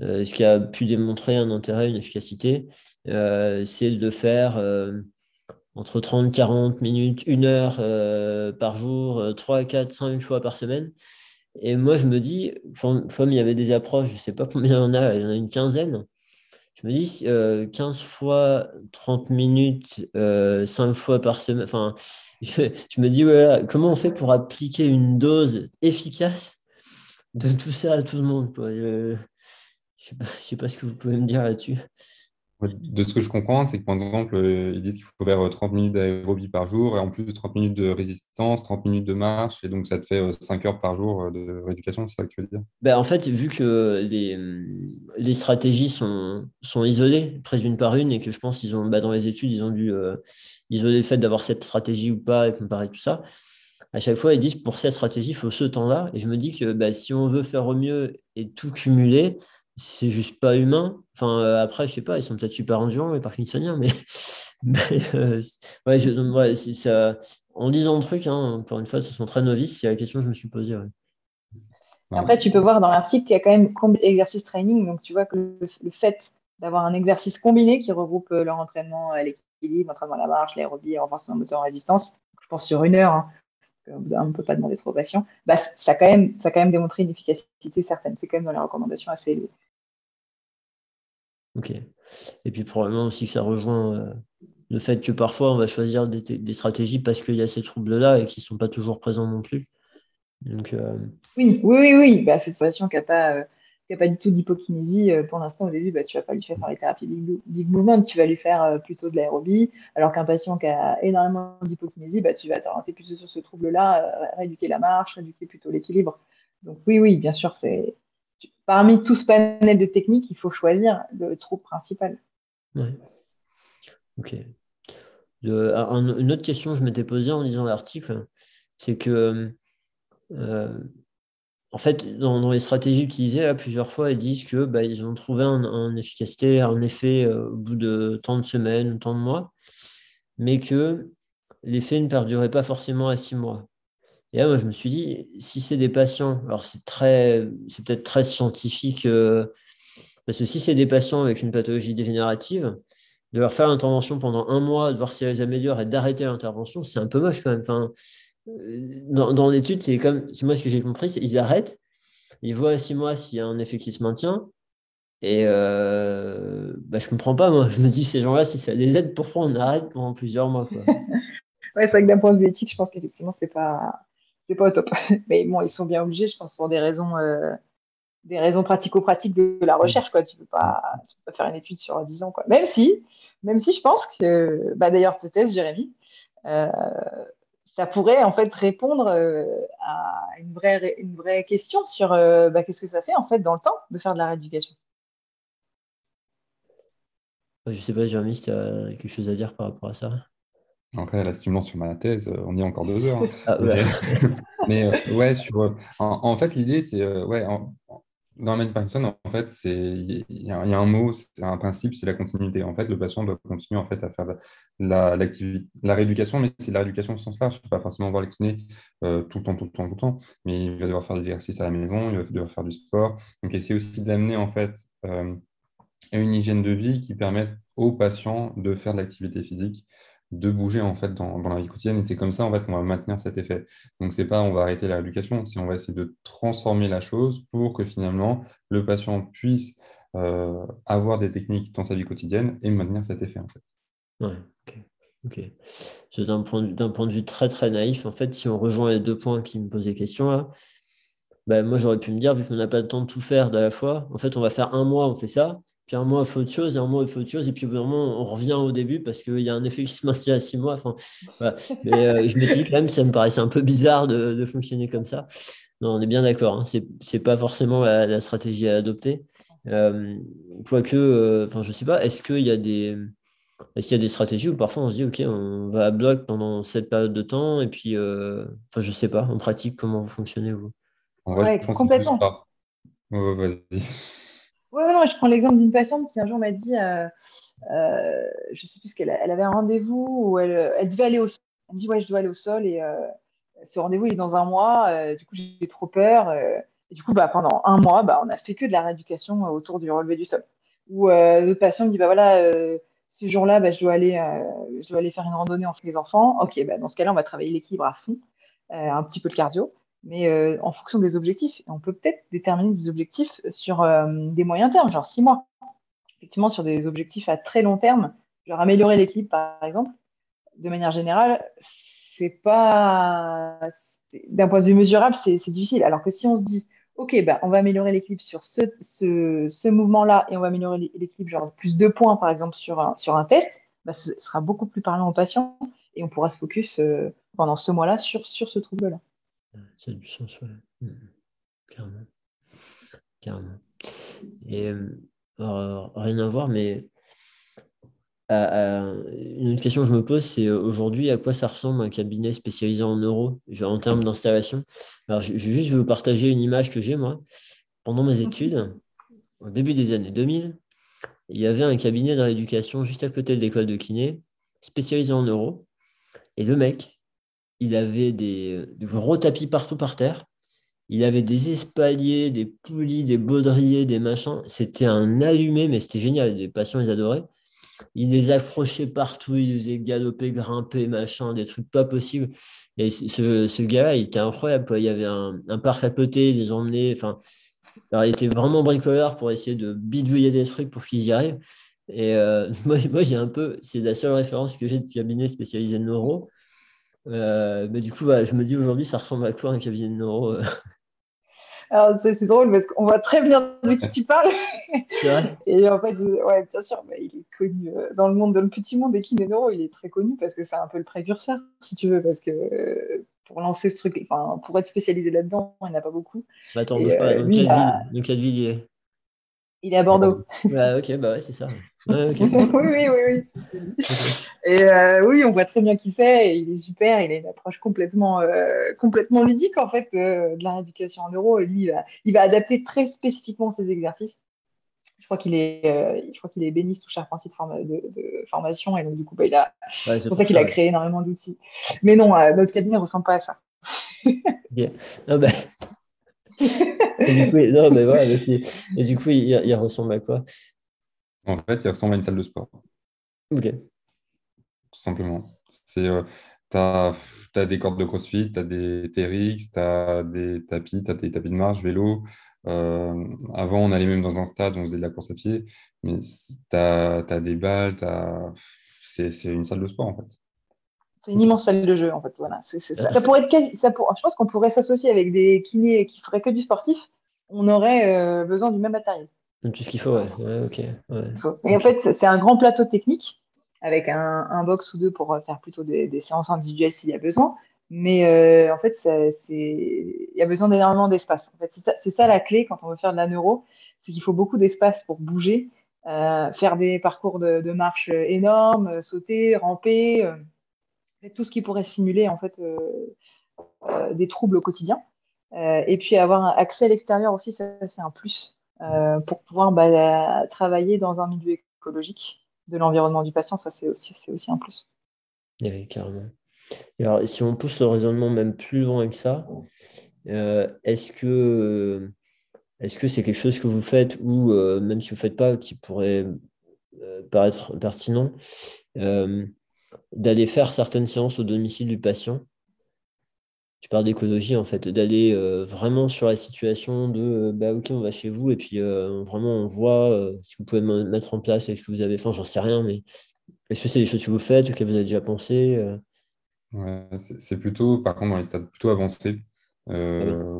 S1: euh, ce qui a pu démontrer un intérêt, une efficacité, c'est de faire entre 30, 40 minutes, une heure par jour, 3, 4, 5 fois par semaine. Et moi, je me dis, comme il y avait des approches, je ne sais pas combien il y en a, il y en a une quinzaine, je me dis, 15 euh, fois 30 minutes, 5 euh, fois par semaine, enfin, je, me dis, voilà, comment on fait pour appliquer une dose efficace de tout ça à tout le monde Je ne sais, sais, pas ce que vous pouvez me dire là-dessus.
S2: De ce que je comprends, c'est que par exemple, euh, ils disent qu'il faut faire 30 minutes d'aérobie par jour et en plus 30 minutes de résistance, 30 minutes de marche, et donc ça te fait 5 heures par jour de rééducation, c'est ça que tu veux dire?
S1: Ben, En fait, vu que les, les stratégies sont, sont isolées, prises une par une, et que je pense qu'ils ont, bah, dans les études, ils ont dû euh, isoler le fait d'avoir cette stratégie ou pas et comparer tout ça, à chaque fois, ils disent pour cette stratégie, il faut ce temps-là. Et je me dis que bah, si on veut faire au mieux et tout cumuler, c'est juste pas humain. Enfin, euh, après, je sais pas, ils sont peut-être super endurants, les parkinsoniens, mais, mais euh, ouais, je, ouais ça, en disant le truc, hein, encore une fois, ce sont très novices, c'est la question que je me suis posée.
S3: Après, tu peux voir dans l'article qu'il y a quand même exercice training, donc tu vois que le, fait d'avoir un exercice combiné qui regroupe euh, leur entraînement à l'équilibre, l'entraînement à la marche, l'aérobie, renforcement moteur en résistance, je pense sur une heure, hein, on ne peut pas demander trop aux patients, bah, ça, a quand même, ça a quand même démontré une efficacité certaine. C'est quand même dans les recommandations assez élevées.
S1: Ok. Et puis probablement aussi que ça rejoint euh, le fait que parfois on va choisir des, stratégies parce qu'il y a ces troubles-là et qui ne sont pas toujours présents non plus. Donc,
S3: euh, Oui, oui, oui, oui. Bah, c'est une situation qui n'a pas, euh, pas du tout d'hypokinésie. pour l'instant, au début, bah, tu ne vas pas lui faire les thérapies big, movement, tu vas lui faire plutôt de l'aérobie. Alors qu'un patient qui a énormément d'hypokinésie, bah, tu vas t'orienter plus sur ce trouble-là, rééduquer la marche, rééduquer plutôt l'équilibre. Donc oui, oui, bien sûr, c'est parmi tout ce panel de techniques, il faut choisir le trouble principal.
S1: Ok. une autre question que je m'étais posée en lisant l'article, c'est que, euh, en fait, dans, les stratégies utilisées, plusieurs fois, ils disent que bah, ils ont trouvé un, efficacité, un effet euh, au bout de tant de semaines ou tant de mois, mais que l'effet ne perdurait pas forcément à six mois. Et là, moi, je me suis dit, si c'est des patients, alors c'est très, c'est peut-être très scientifique, euh, parce que si c'est des patients avec une pathologie dégénérative, de leur faire l'intervention pendant un mois, de voir si elles améliorent et d'arrêter l'intervention, c'est un peu moche quand même. Enfin, dans, l'étude, c'est comme, c'est moi ce que j'ai compris, c'est ils arrêtent, ils voient à six mois s'il y a un effet qui se maintient. Et euh, bah, je comprends pas, moi. Je me dis, ces gens-là, si ça les aide, pourquoi on arrête pendant plusieurs mois quoi?
S3: Ouais, c'est vrai que d'un point de vue éthique, je pense qu'effectivement, c'est pas, c'est pas au top. Mais bon, ils sont bien obligés, je pense, pour des raisons, euh, des raisons pratico-pratiques de la recherche, quoi. Tu peux pas, tu peux pas faire une étude sur 10 ans, quoi. Même si, même si je pense que, bah, d'ailleurs, ce test, Jérémy, euh, ça pourrait en fait répondre euh, à une vraie, une vraie question sur bah, qu'est-ce que ça fait en fait dans le temps de faire de la rééducation?
S1: Je sais pas, Jérémy, si tu as quelque chose à dire par rapport à ça.
S2: Après, là, si tu me sur ma thèse, on y est encore deux heures. Hein. Ah, mais, euh, ouais, sur, en, fait, l'idée, c'est, euh, ouais, dans la Parkinson, en fait, il y, a un mot, c'est un principe, c'est la continuité. En fait, le patient doit continuer en fait, à faire la, la rééducation, mais c'est la rééducation au sens large. Je ne pas forcément voir le kiné euh, tout le temps, tout le temps, tout le temps, mais il va devoir faire des exercices à la maison, il va devoir faire du sport. Donc, essayer aussi d'amener en fait une hygiène de vie qui permette aux patients de faire de l'activité physique de bouger en fait dans, la vie quotidienne et c'est comme ça en fait qu'on va maintenir cet effet. Donc c'est pas on va arrêter la rééducation, c'est on va essayer de transformer la chose pour que finalement le patient puisse euh, avoir des techniques dans sa vie quotidienne et maintenir cet effet en fait.
S1: Ouais, ok. ok. D'un point, point, de vue très très naïf, en fait, si on rejoint les deux points qui me posaient question là, ben, moi j'aurais pu me dire, vu qu'on n'a pas le temps de tout faire de la fois, en fait on va faire un mois, on fait ça, puis un mois, il faut autre chose, et un mois, il faut autre chose, et puis au bout d'un moment, on revient au début parce qu'il y a un effet qui se maintient à six mois. Enfin, Mais euh, je me dis quand même, ça me paraissait un peu bizarre de, fonctionner comme ça. Non, on est bien d'accord, hein. ce n'est pas forcément la, stratégie à adopter. Euh, quoique, euh, enfin, je sais pas, est-ce qu'il y a des. Est-ce qu'il y a des stratégies où parfois on se dit, OK, on va à bloc pendant cette période de temps, et puis, enfin, je sais pas, en pratique, comment vous fonctionnez, vous?
S3: Ouais, complètement. vas-y. Oui, je prends l'exemple d'une patiente qui un jour m'a dit, euh, euh, je ne sais plus ce qu'elle elle avait un rendez-vous où elle, elle, devait aller au sol. Elle me dit, ouais, je dois aller au sol et euh, ce rendez-vous est dans un mois. du coup, j'ai trop peur. et du coup, bah, pendant un mois, bah, on a fait que de la rééducation autour du relevé du sol. Ou l'autre patient me dit, bah voilà, ce jour-là, bah, je, dois aller, je dois aller faire une randonnée entre les enfants. Ok, dans ce cas-là, on va travailler l'équilibre à fond, un petit peu de cardio mais euh, en fonction des objectifs. on peut peut-être déterminer des objectifs sur euh, des moyens termes, genre six mois. Effectivement, sur des objectifs à très long terme, genre améliorer l'équilibre, par exemple, de manière générale, c'est pas. D'un point de vue mesurable, c'est difficile. Alors que si on se dit, OK, ben, on va améliorer l'équilibre sur ce, ce, mouvement-là et on va améliorer l'équilibre, genre plus deux points, par exemple, sur un, sur un test, ben, ce sera beaucoup plus parlant au patient et on pourra se focus euh, pendant ce mois-là sur, sur ce trouble-là.
S1: Ça a du sens, ouais. Mmh. Carrément. Carrément. Et euh, rien à voir, mais une autre question que je me pose, c'est euh, aujourd'hui à quoi ça ressemble un cabinet spécialisé en neuro, en termes d'installation? Alors, je, vais juste vous partager une image que j'ai, moi. Pendant mes études, au début des années 2000, il y avait un cabinet dans l'éducation juste à côté de l'école de kiné, spécialisé en neuro. Et le mec, il avait des, gros tapis partout par terre. Il avait des espaliers, des poulies, des baudriers, des machins. C'était un allumé, mais c'était génial. Les patients, ils adoraient. Il les accrochait partout, il les faisait galoper, grimper, machin, des trucs pas possibles. Et ce, ce gars-là, il était incroyable. Il y avait un, parc à côté, il les emmenait. Enfin, il était vraiment bricoleur pour essayer de bidouiller des trucs pour qu'ils y arrivent. Et euh, moi, j'ai un peu, c'est la seule référence que j'ai de cabinet spécialisé en neuro. Euh, mais du coup, je me dis aujourd'hui, ça ressemble à quoi un cabinet de neuro euh?
S3: Alors, c'est drôle parce qu'on voit très bien de qui tu parles. et en fait, ouais, bien sûr, il est connu euh, dans le monde, dans le petit monde des kinés neuro, il est très connu parce que c'est un peu le précurseur, si tu veux, parce que pour lancer ce truc, enfin, pour être spécialisé là-dedans, il n'y en a pas beaucoup.
S1: Bah, attends, bouge pas, ville, dans quelle ville il est
S3: Il est à Bordeaux.
S1: Bah, ok, bah ouais, c'est ça.
S3: oui, oui, oui, oui. Et euh, oui, on voit très bien qui c'est. Il est super. Il a une approche complètement, euh, complètement ludique en fait euh, de la rééducation en euro. Et lui, il va, il va, adapter très spécifiquement ses exercices. Je crois qu'il est, je crois qu'il est béniste ou charpentier de, de, formation et donc du coup, bah, il a, c'est pour ça qu'il a créé énormément d'outils. Mais non, notre cabinet ne ressemble pas à ça.
S1: Bien. Ah bah, et du coup, non, mais voilà, et du coup il, il, ressemble à quoi?
S2: En fait, il ressemble à une salle de sport.
S1: Ok.
S2: Tout simplement. C'est, euh, tu as, des cordes de crossfit, tu as des TRX, tu as des tapis, tu as des tapis de marche, vélo. Euh, avant, on allait même dans un stade, on faisait de la course à pied, mais tu as, as, des balles, c'est une salle de sport en fait.
S3: C'est une immense salle de jeu, en fait. Voilà, c'est, ça. ça. pourrait être quasi, ça pour, je pense qu'on pourrait s'associer avec des kinés qui feraient que du sportif. On aurait euh, besoin du même matériel.
S1: Tout ce qu'il faut, ouais. ouais, ok.
S3: Et en fait, c'est un grand plateau technique avec un, un, box ou deux pour euh, faire plutôt des, des séances individuelles s'il y a besoin. Mais euh, en fait, il y a besoin d'énormément d'espace. En fait, c'est ça, ça, la clé quand on veut faire de la neuro, c'est qu'il faut beaucoup d'espace pour bouger, euh, faire des parcours de, de marche énormes, sauter, ramper tout ce qui pourrait simuler en fait euh, euh, des troubles au quotidien. Euh, et puis avoir accès à l'extérieur aussi, ça c'est un plus pour pouvoir bah, travailler dans un milieu écologique de l'environnement du patient, ça c'est aussi, aussi un plus.
S1: Oui, carrément. alors, si on pousse le raisonnement même plus loin que ça, est-ce que est-ce que c'est quelque chose que vous faites ou même si vous ne faites pas, qui pourrait paraître pertinent d'aller faire certaines séances au domicile du patient. Tu parles d'écologie en fait, d'aller euh, vraiment sur la situation de euh, bah ok on va chez vous et puis euh, vraiment on voit si vous pouvez mettre en place avec ce que vous avez fait, j'en sais rien, mais est-ce que c'est des choses que vous faites, que vous avez déjà pensé
S2: ouais, C'est plutôt par contre dans les stades plutôt avancés. Ah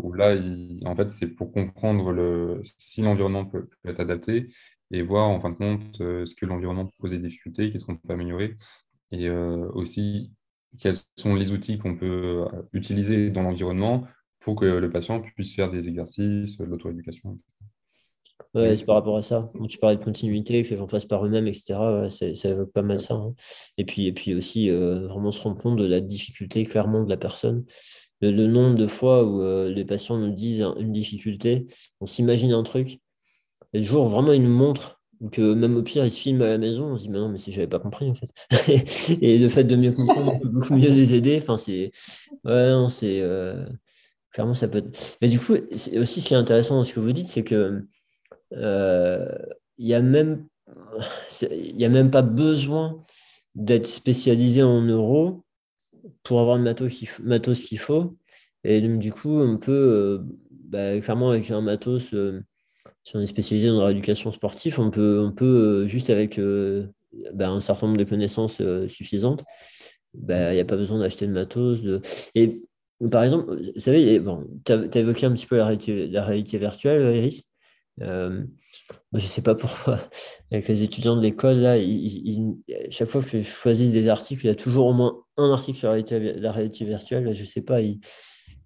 S2: où là, en fait, c'est pour comprendre le, si l'environnement peut, peut, être adapté et voir en fin de compte ce que l'environnement pose des difficultés, qu'est-ce qu'on peut améliorer et euh, aussi quels sont les outils qu'on peut euh, utiliser dans l'environnement pour que le patient puisse faire des exercices, de l'auto-éducation, etc.
S1: Ouais, c'est par rapport à ça. tu parlais de continuité, que les gens fassent par eux-mêmes, etc. ça évoque pas mal ça. Hein. Et, puis, et puis aussi, euh, vraiment se rendre compte de la difficulté clairement de la personne. Le, nombre de fois où les patients nous disent une difficulté, on s'imagine un truc, et le jour vraiment ils nous montrent donc, même au pire, ils se filment à la maison, on se dit, mais non, mais j'avais pas compris, en fait. et le fait de mieux comprendre, on peut beaucoup mieux les aider. Enfin, c'est. Ouais, non, c'est. Euh, clairement, ça peut être. Mais du coup, aussi ce qui est intéressant dans ce que vous dites, c'est que. Euh, il n'y a même. A même pas besoin d'être spécialisé en euros pour avoir le matos qu'il faut. Et donc, du coup, on peut, euh, bah, clairement, avec un matos si on est spécialisé dans la rééducation sportive, on peut, on peut euh, juste avec euh, bah, un certain nombre de connaissances euh, suffisantes, bah, il n'y a pas besoin d'acheter de matos. Et par exemple, vous savez, bon, tu as, évoqué un petit peu la réalité, virtuelle, Iris. je ne sais pas pourquoi, avec les étudiants de l'école, là, chaque fois que je choisis des articles, il y a toujours au moins un article sur la réalité, la réalité virtuelle. je ne sais pas, ils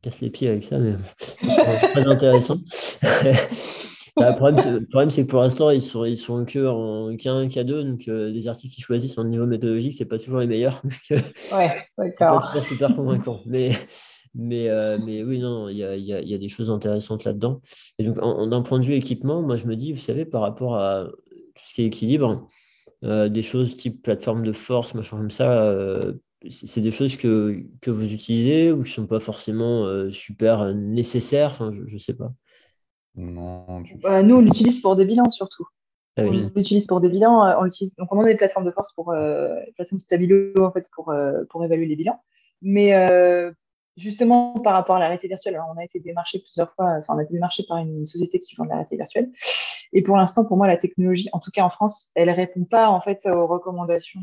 S1: cassent les pieds avec ça, mais c'est très intéressant. Bah, le problème, c'est que pour l'instant, ils sont, ils sont que en K1, K2, donc euh, les articles qu'ils choisissent en niveau méthodologique, c'est pas toujours les meilleurs.
S3: ouais, d'accord.
S1: C'est super convaincant. Mais, mais, euh, mais oui, non, il y a, y, a, y a, des choses intéressantes là-dedans. Et donc, d'un point de vue équipement, moi, je me dis, vous savez, par rapport à tout ce qui est équilibre, euh, des choses type plateforme de force, machin comme ça, c'est des choses que, que vous utilisez ou qui ne sont pas forcément super nécessaires, enfin, je ne sais pas.
S2: Non,
S3: bah, nous, on l'utilise pour des bilans surtout. Ah on l'utilise pour des bilans. Euh, on utilise... Donc, on a des plateformes de force pour euh, plateformes stabilo en fait pour, euh, pour évaluer les bilans. Mais euh, justement, par rapport à la réalité virtuelle, on a été démarché plusieurs fois. Enfin, on a été démarché par une société qui vend de la réalité virtuelle. Et pour l'instant, pour moi, la technologie, en tout cas en France, elle répond pas en fait aux recommandations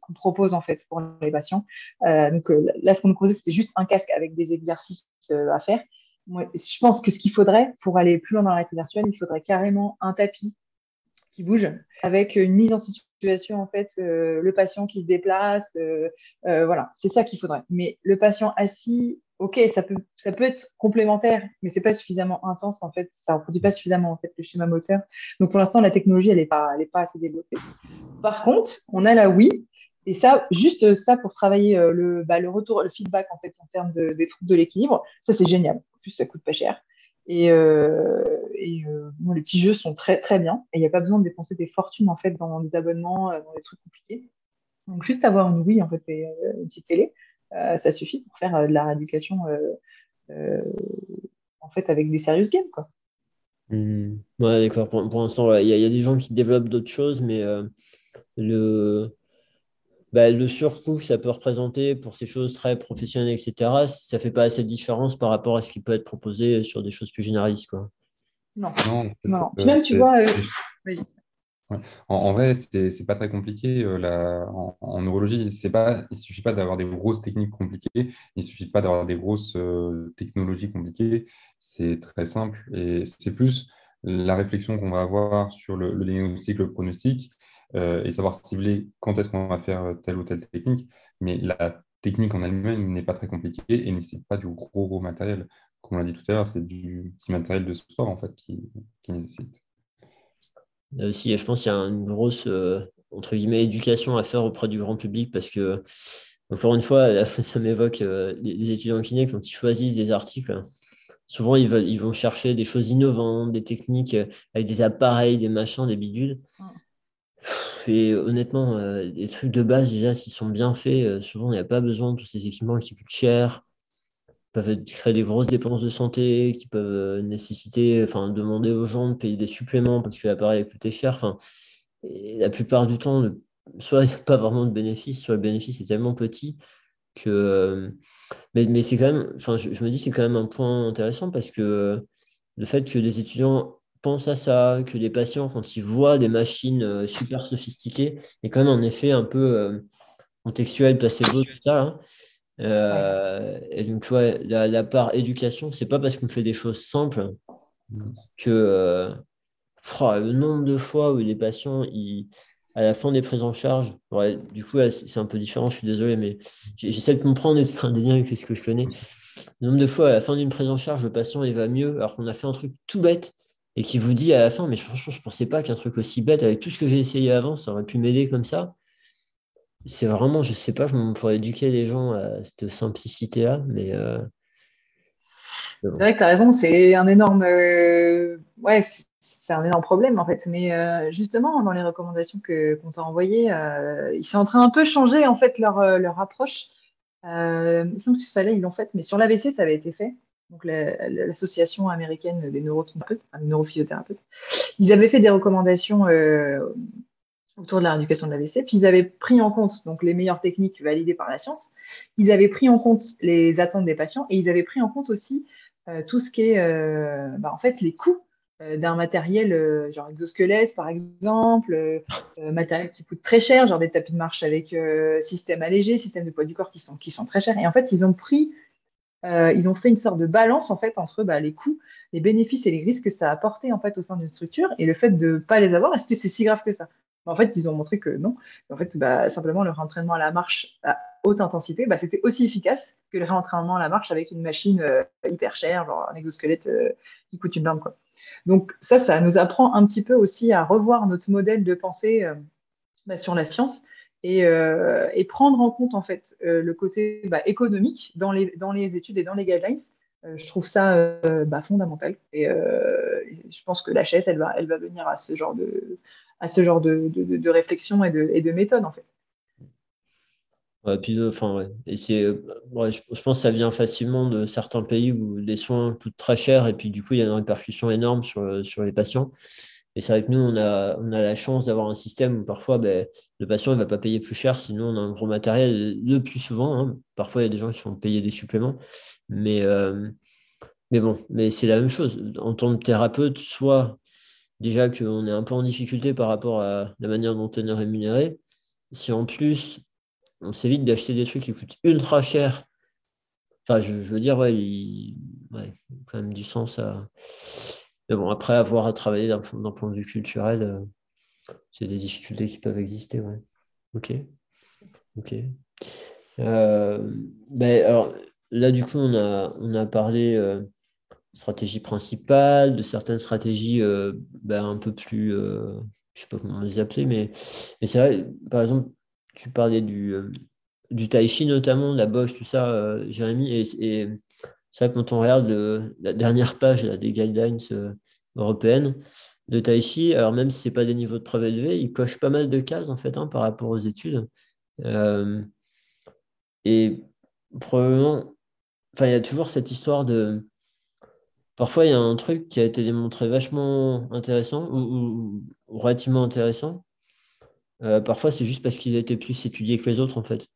S3: qu'on propose en fait pour les patients. donc là, ce qu'on nous proposait, c'était juste un casque avec des exercices à faire je pense que ce qu'il faudrait pour aller plus loin dans la réalité virtuelle, il faudrait carrément un tapis qui bouge avec une mise en situation en fait euh, le patient qui se déplace euh, euh, voilà c'est ça qu'il faudrait mais le patient assis ok, ça peut, ça peut être complémentaire, mais c'est pas suffisamment intense en fait, ça ne produit pas suffisamment en fait le schéma moteur. Donc pour l'instant, la technologie, elle n'est pas, elle est pas assez développée. Par contre, on a la Wii, et ça, juste ça pour travailler le, bah, le retour, le feedback en fait en termes de, des troubles de l'équilibre, ça c'est génial. Ça coûte pas cher. Et, euh, euh, les petits jeux sont très très bien. Et il n'y a pas besoin de dépenser des fortunes en fait dans des abonnements, dans des trucs compliqués. Donc juste avoir une Wii en fait et une petite télé, ça suffit pour faire de la rééducation en fait avec des serious games quoi.
S1: Mmh. Ouais, d'accord. Pour, pour l'instant, il y, y, a des gens qui développent d'autres choses, mais le bah, le surcoût que ça peut représenter pour ces choses très professionnelles, etc., ça ne fait pas assez de différence par rapport à ce qui peut être proposé sur des choses plus généralistes. Quoi.
S3: Non, non. Euh, Même, tu vois. Euh,
S2: en, vrai, ce n'est pas très compliqué. Euh, la... en, neurologie, pas... il ne suffit pas d'avoir des grosses techniques compliquées, il ne suffit pas d'avoir des grosses technologies compliquées. C'est très simple. Et c'est plus la réflexion qu'on va avoir sur le, le diagnostic, le pronostic, euh, et savoir cibler quand est-ce qu'on va faire euh, telle ou telle technique. Mais la technique en elle-même n'est pas très compliquée et nécessite pas du gros, gros matériel. Comme on l'a dit tout à l'heure, c'est du petit matériel de sport en fait qui, qui nécessite.
S1: Là aussi, je pense qu'il y a une grosse euh, entre guillemets éducation à faire auprès du grand public parce que encore une fois, ça m'évoque les étudiants kinés quand ils choisissent des articles. Souvent, ils, veulent, ils vont chercher des choses innovantes, des techniques avec des appareils, des machins, des bidules. Et honnêtement, euh, les trucs de base, déjà, s'ils sont bien faits, euh, souvent, il n'y a pas besoin de tous ces équipements qui coûtent cher, peuvent créer des grosses dépenses de santé, qui peuvent euh, nécessiter, enfin, demander aux gens de payer des suppléments parce que l'appareil a coûté cher. Enfin, la plupart du temps, soit il n'y a pas vraiment de bénéfice, soit le bénéfice est tellement petit que. mais, mais c'est quand même, enfin, je, je me dis, c'est quand même un point intéressant parce que le fait que les étudiants à ça, que les patients, quand ils voient des machines euh, super sophistiquées, a quand même un effet un peu euh, contextuel, placebo, tout ça. Hein. Euh, et donc, tu vois, la, part éducation, c'est pas parce qu'on fait des choses simples que le nombre de fois où les patients, ils, à la fin des prises en charge, du coup, c'est un peu différent, je suis désolé, mais j'essaie de comprendre et de faire des liens avec ce que je connais. Le nombre de fois, à la fin d'une prise en charge, le patient, il va mieux, alors qu'on a fait un truc tout bête, et qui vous dit à la fin, mais franchement, je ne pensais pas qu'un truc aussi bête, avec tout ce que j'ai essayé avant, ça aurait pu m'aider comme ça. C'est vraiment, je ne sais pas, pourrais éduquer les gens à cette simplicité-là, mais. Euh,
S3: c'est vrai que tu as raison, c'est un énorme. Euh, ouais, c'est un énorme problème en fait. Mais euh, justement, dans les recommandations qu'on t'a envoyées, ils sont en train un peu changer en fait leur, leur approche. il me semble que ça là, ils l'ont fait, mais sur l'AVC, ça avait été fait donc l'association américaine des neurothérapeutes, neurophysiothérapeutes, ils avaient fait des recommandations euh, autour de la rééducation de l'AVC, puis ils avaient pris en compte donc les meilleures techniques validées par la science, ils avaient pris en compte les attentes des patients et ils avaient pris en compte aussi euh, tout ce qui est euh, bah, en fait les coûts d'un matériel genre exosquelette par exemple, matériel qui coûte très cher, genre des tapis de marche avec système allégé, système de poids du corps qui sont, qui sont très chers. Et en fait, ils ont pris euh, ils ont fait une sorte de balance en fait entre bah, les coûts, les bénéfices et les risques que ça a apporté en fait au sein d'une structure et le fait de ne pas les avoir. Est-ce que c'est si grave que ça? En fait, ils ont montré que non. En fait, bah, simplement leur entraînement à la marche à haute intensité, bah, c'était aussi efficace que le réentraînement à la marche avec une machine euh, hyper chère, genre un exosquelette euh, qui coûte une blinde. Donc ça, ça nous apprend un petit peu aussi à revoir notre modèle de pensée sur la science euh, et, prendre en compte en fait euh, le côté bah, économique dans les, dans les études et dans les guidelines. Euh, je trouve ça bah, fondamental. Et je pense que la chaise, elle va, elle va venir à ce genre de, à ce genre de, de, réflexion et de, et de méthode en fait.
S1: Enfin, c'est, je, je, pense que ça vient facilement de certains pays où les soins coûtent très cher et puis du coup, il y a une répercussion énorme sur, sur les patients. Et c'est vrai que nous, on a, on a la chance d'avoir un système où parfois ben, le patient ne va pas payer plus cher, sinon on a un gros matériel le plus souvent. Hein. Parfois, il y a des gens qui font payer des suppléments. Mais, euh, mais bon, mais c'est la même chose. En tant que thérapeute, soit déjà qu'on est un peu en difficulté par rapport à la manière dont on est rémunéré, si en plus on s'évite d'acheter des trucs qui coûtent ultra cher, enfin, je, veux dire, ouais, il, ouais, quand même du sens à mais bon, après avoir à travailler d'un point de vue culturel, euh, c'est des difficultés qui peuvent exister. Ouais. Ok. Ok. Euh, ben, alors, là, du coup, on a, on a parlé euh, stratégie principale, de certaines stratégies ben, un peu plus, je ne sais pas comment les appeler, mais, mais c'est vrai, par exemple, tu parlais du, du tai chi notamment, la boxe, tout ça, Jérémy, et, et c'est que quand on regarde la dernière page des guidelines européennes de tai chi, alors même si ce n'est pas des niveaux de preuve élevés, il coche pas mal de cases en fait hein, par rapport aux études. et probablement, il y a toujours cette histoire de. Parfois, il y a un truc qui a été démontré vachement intéressant ou, relativement intéressant. Euh, parfois, c'est juste parce qu'il a été plus étudié que les autres, en fait.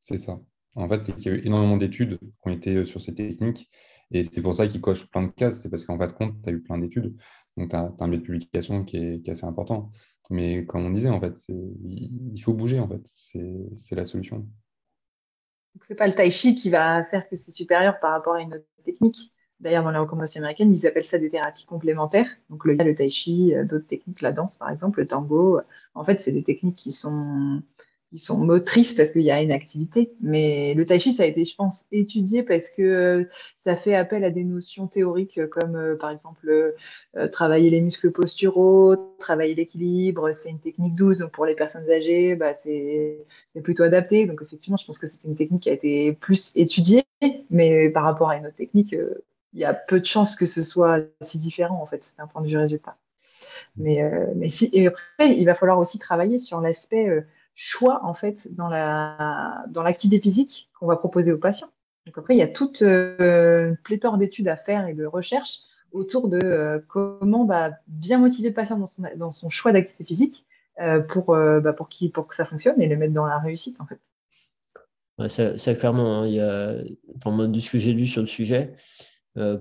S2: C'est ça. En fait, c'est qu'il y a énormément d'études qui ont été euh, sur ces techniques. Et c'est pour ça qu'il coche plein de cases. C'est parce qu'en fait, compte, tu as eu plein d'études. Donc, tu as, un biais de publication qui est, qui est, assez important. Mais comme on disait, en fait, il faut bouger, en fait. C'est la solution.
S3: Ce n'est pas le tai chi qui va faire que c'est supérieur par rapport à une autre technique. D'ailleurs, dans les recommandations américaines, ils appellent ça des thérapies complémentaires. Donc, le, le tai chi, euh, d'autres techniques, la danse par exemple, le tango. En fait, c'est des techniques qui sont qui sont motrices parce qu'il y a une activité. Mais le tai chi, ça a été, je pense, étudié parce que euh, ça fait appel à des notions théoriques comme, euh, par exemple, euh, travailler les muscles posturaux, travailler l'équilibre. C'est une technique douce, donc pour les personnes âgées, bah, c'est plutôt adapté. Donc, effectivement, je pense que c'est une technique qui a été plus étudiée, mais par rapport à une autre technique, il y a peu de chances que ce soit si différent, en fait, c'est un point de vue résultat. Mais, mais si, et après, il va falloir aussi travailler sur l'aspect choix en fait dans la dans l'activité physique qu'on va proposer aux patients. Donc après, il y a toute euh, une pléthore d'études à faire et de recherches autour de euh, comment bah, bien motiver le patient dans son, dans son choix d'activité physique euh, pour, bah, pour, qui, pour que ça fonctionne et le mettre dans la réussite en fait.
S1: ça, clairement, hein, il y a, enfin, moi, de ce que j'ai lu sur le sujet,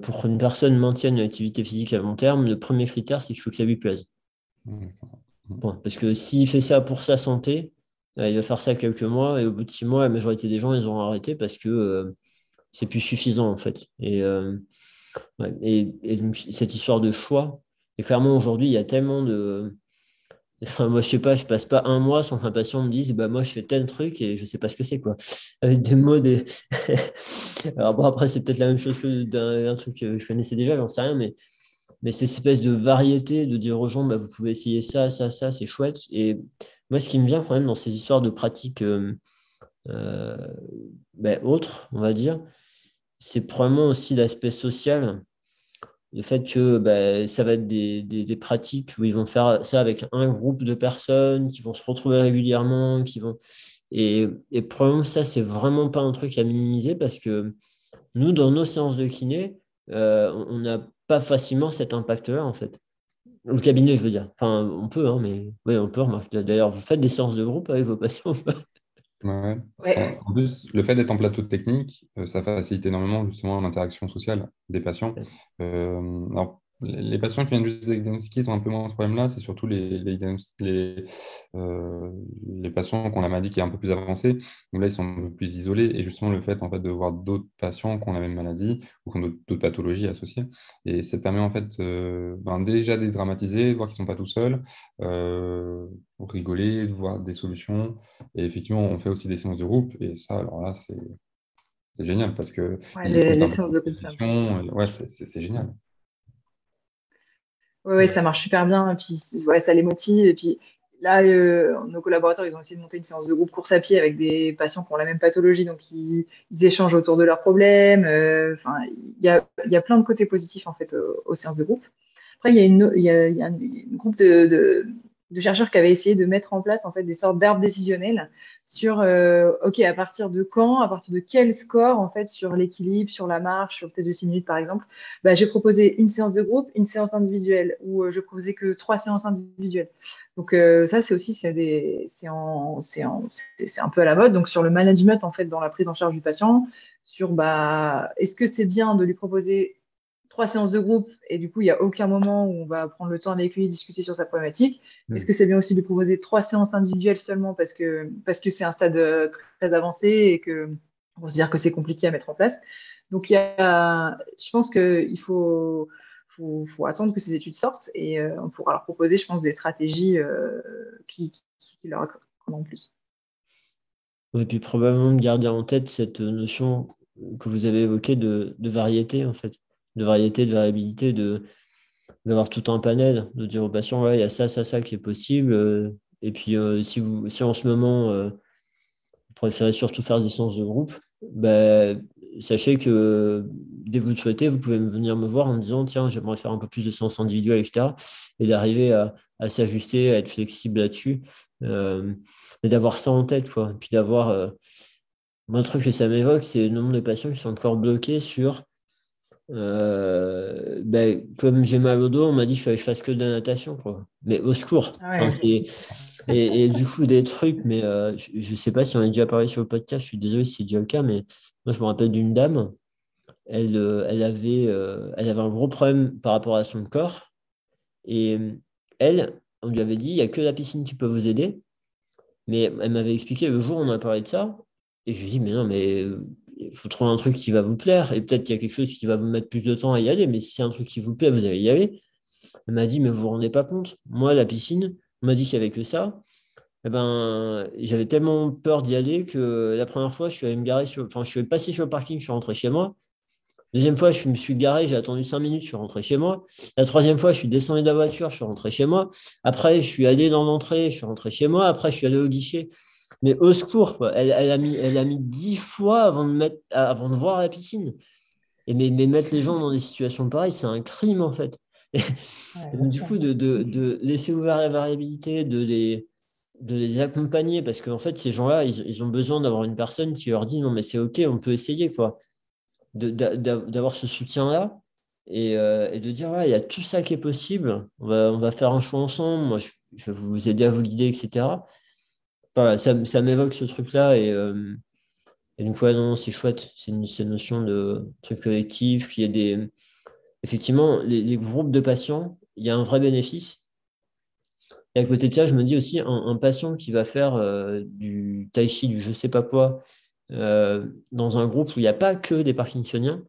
S1: pour qu'une personne maintienne une activité physique à long terme, le premier critère, c'est qu'il faut que ça lui plaise. Bon, parce que s'il fait ça pour sa santé, euh, il va faire ça quelques mois et au bout de six mois, la majorité des gens, ils ont arrêté parce que euh, c'est plus suffisant en fait. Et, euh, et, cette histoire de choix, et clairement aujourd'hui, il y a tellement de. Enfin, moi, je sais pas, je passe pas un mois sans qu'un patient me dise, bah, moi, je fais tel truc et je sais pas ce que c'est, quoi. Avec des mots, des. Alors, bon, après, c'est peut-être la même chose que d'un truc que je connaissais déjà, j'en sais rien, mais, mais cette espèce de variété de dire aux gens, bah, vous pouvez essayer ça, ça, ça, c'est chouette. Et moi, ce qui me vient quand même dans ces histoires de pratiques euh, euh, ben, autres, on va dire, c'est probablement aussi l'aspect social. Le fait que ben, ça va être des, pratiques où ils vont faire ça avec un groupe de personnes qui vont se retrouver régulièrement, qui vont. Et, probablement, ça, c'est vraiment pas un truc à minimiser parce que nous, dans nos séances de kiné, euh, on n'a pas facilement cet impact-là, en fait. Le cabinet, je veux dire. Enfin, on peut, hein, mais oui, on peut remarquer. D'ailleurs, vous faites des séances de groupe avec vos patients
S2: Ouais. En plus, le fait d'être en plateau de technique, euh, ça facilite énormément justement l'interaction sociale des patients. Euh, alors, les patients qui viennent juste diagnostiquer ont un peu moins ce problème-là. C'est surtout les, les, euh, les, patients qui ont la maladie qui est un peu plus avancée. Donc là, ils sont un peu plus isolés. Et justement, le fait, en fait de voir d'autres patients qui ont la même maladie ou qui ont d'autres pathologies associées. Et ça permet en fait euh, ben, déjà de dramatiser, de voir qu'ils ne sont pas tout seuls, euh, rigoler, de voir des solutions. Et effectivement, on fait aussi des séances de groupe. Et ça, alors là, c'est génial parce que
S3: ouais, les, séances de groupe,
S2: ouais, c'est génial.
S3: Oui, ça marche super bien. Et puis, ouais, ça les motive. Et puis, là, euh, nos collaborateurs, ils ont essayé de monter une séance de groupe course à pied avec des patients qui ont la même pathologie. Donc, ils, échangent autour de leurs problèmes. Euh, il y a, y a, plein de côtés positifs, en fait, aux, séances de groupe. Après, il y a, une, y a, y a un groupe de, de chercheurs qui avaient essayé de mettre en place en fait des sortes d'arbres décisionnels sur euh, ok à partir de quand, à partir de quel score en fait sur l'équilibre, sur la marche, sur peut-être de 6 minutes par exemple, bah, j'ai proposé une séance de groupe, une séance individuelle ou euh, je proposais que trois séances individuelles. Donc euh, ça c'est aussi c'est un peu à la mode donc sur le management en fait dans la prise en charge du patient sur bah est-ce que c'est bien de lui proposer trois séances de groupe et du coup, il n'y a aucun moment où on va prendre le temps avec lui, discuter sur sa problématique. Mm. Est-ce que c'est bien aussi de proposer trois séances individuelles seulement parce que parce que c'est un stade euh, très avancé et que on se dire que c'est compliqué à mettre en place? Donc, il y a, je pense qu'il faut, faut, faut, attendre que ces études sortent et euh, on pourra leur proposer, je pense, des stratégies euh, qui, qui, leur plus.
S1: Et puis probablement garder en tête cette notion que vous avez évoquée de, variété, en fait, de variété, de variabilité, de d'avoir tout un panel, de dire aux patients, ouais, il y a ça, ça, ça qui est possible. Euh, et puis, euh, si, vous, si en ce moment, euh, vous préférez surtout faire des séances de groupe, bah, sachez que dès que vous le souhaitez, vous pouvez venir me voir en me disant, tiens, j'aimerais faire un peu plus de séances individuelles, etc. Et d'arriver à, à s'ajuster, à être flexible là-dessus. et d'avoir ça en tête, quoi. Et puis d'avoir un truc que ça m'évoque, c'est le nombre de patients qui sont encore bloqués sur euh, ben, comme j'ai mal au dos, on m'a dit qu'il fallait que je fasse que de la natation. Quoi. Mais au secours. Ah et, du coup, des trucs, mais euh, je ne sais pas si on a déjà parlé sur le podcast, je suis désolé si c'est déjà le cas, mais moi, je me rappelle d'une dame, elle, euh, elle, avait, elle avait un gros problème par rapport à son corps. Et elle, on lui avait dit, il n'y a que la piscine qui peut vous aider. Mais elle m'avait expliqué le jour où on a parlé de ça, et je lui ai dit, mais non, mais il faut trouver un truc qui va vous plaire. Et peut-être qu'il y a quelque chose qui va vous mettre plus de temps à y aller. Mais si c'est un truc qui vous plaît, vous allez y aller. Elle m'a dit, mais vous vous rendez pas compte? Moi, la piscine, on m'a dit qu'il n'y avait que ça. Eh ben, j'avais tellement peur d'y aller que la première fois, je suis allé me garer sur, enfin, je suis passé sur le parking, je suis rentré chez moi. Deuxième fois, je me suis garé, j'ai attendu cinq minutes, je suis rentré chez moi. La troisième fois, je suis descendu de la voiture, je suis rentré chez moi. Après, je suis allé dans l'entrée, je suis rentré chez moi. Après, je suis allé au guichet. Mais au secours, Elle, a mis, elle a mis dix fois avant de, mettre, avant de voir la piscine. Et mais, mettre les gens dans des situations pareilles, c'est un crime en fait. du coup, de, de, laisser ouvert la variabilité, de les, de les accompagner, parce qu'en fait, ces gens-là, ils, ont besoin d'avoir une personne qui leur dit non, mais c'est OK, on peut essayer, quoi. D'avoir ce soutien-là et, euh, et, de dire ouais, il y a tout ça qui est possible, on va, on va faire un choix ensemble, moi je, je vais vous aider à vous guider, etc ça, m'évoque ce truc-là. Et, euh, et donc, ouais, non, c'est chouette. C'est une, notion de truc collectif. Qu'il y a des. Effectivement, les, groupes de patients, il y a un vrai bénéfice. Et à côté de ça, je me dis aussi, un, patient qui va faire euh, du tai chi, du je sais pas quoi, euh, dans un groupe où il n'y a pas que des parkinsoniens,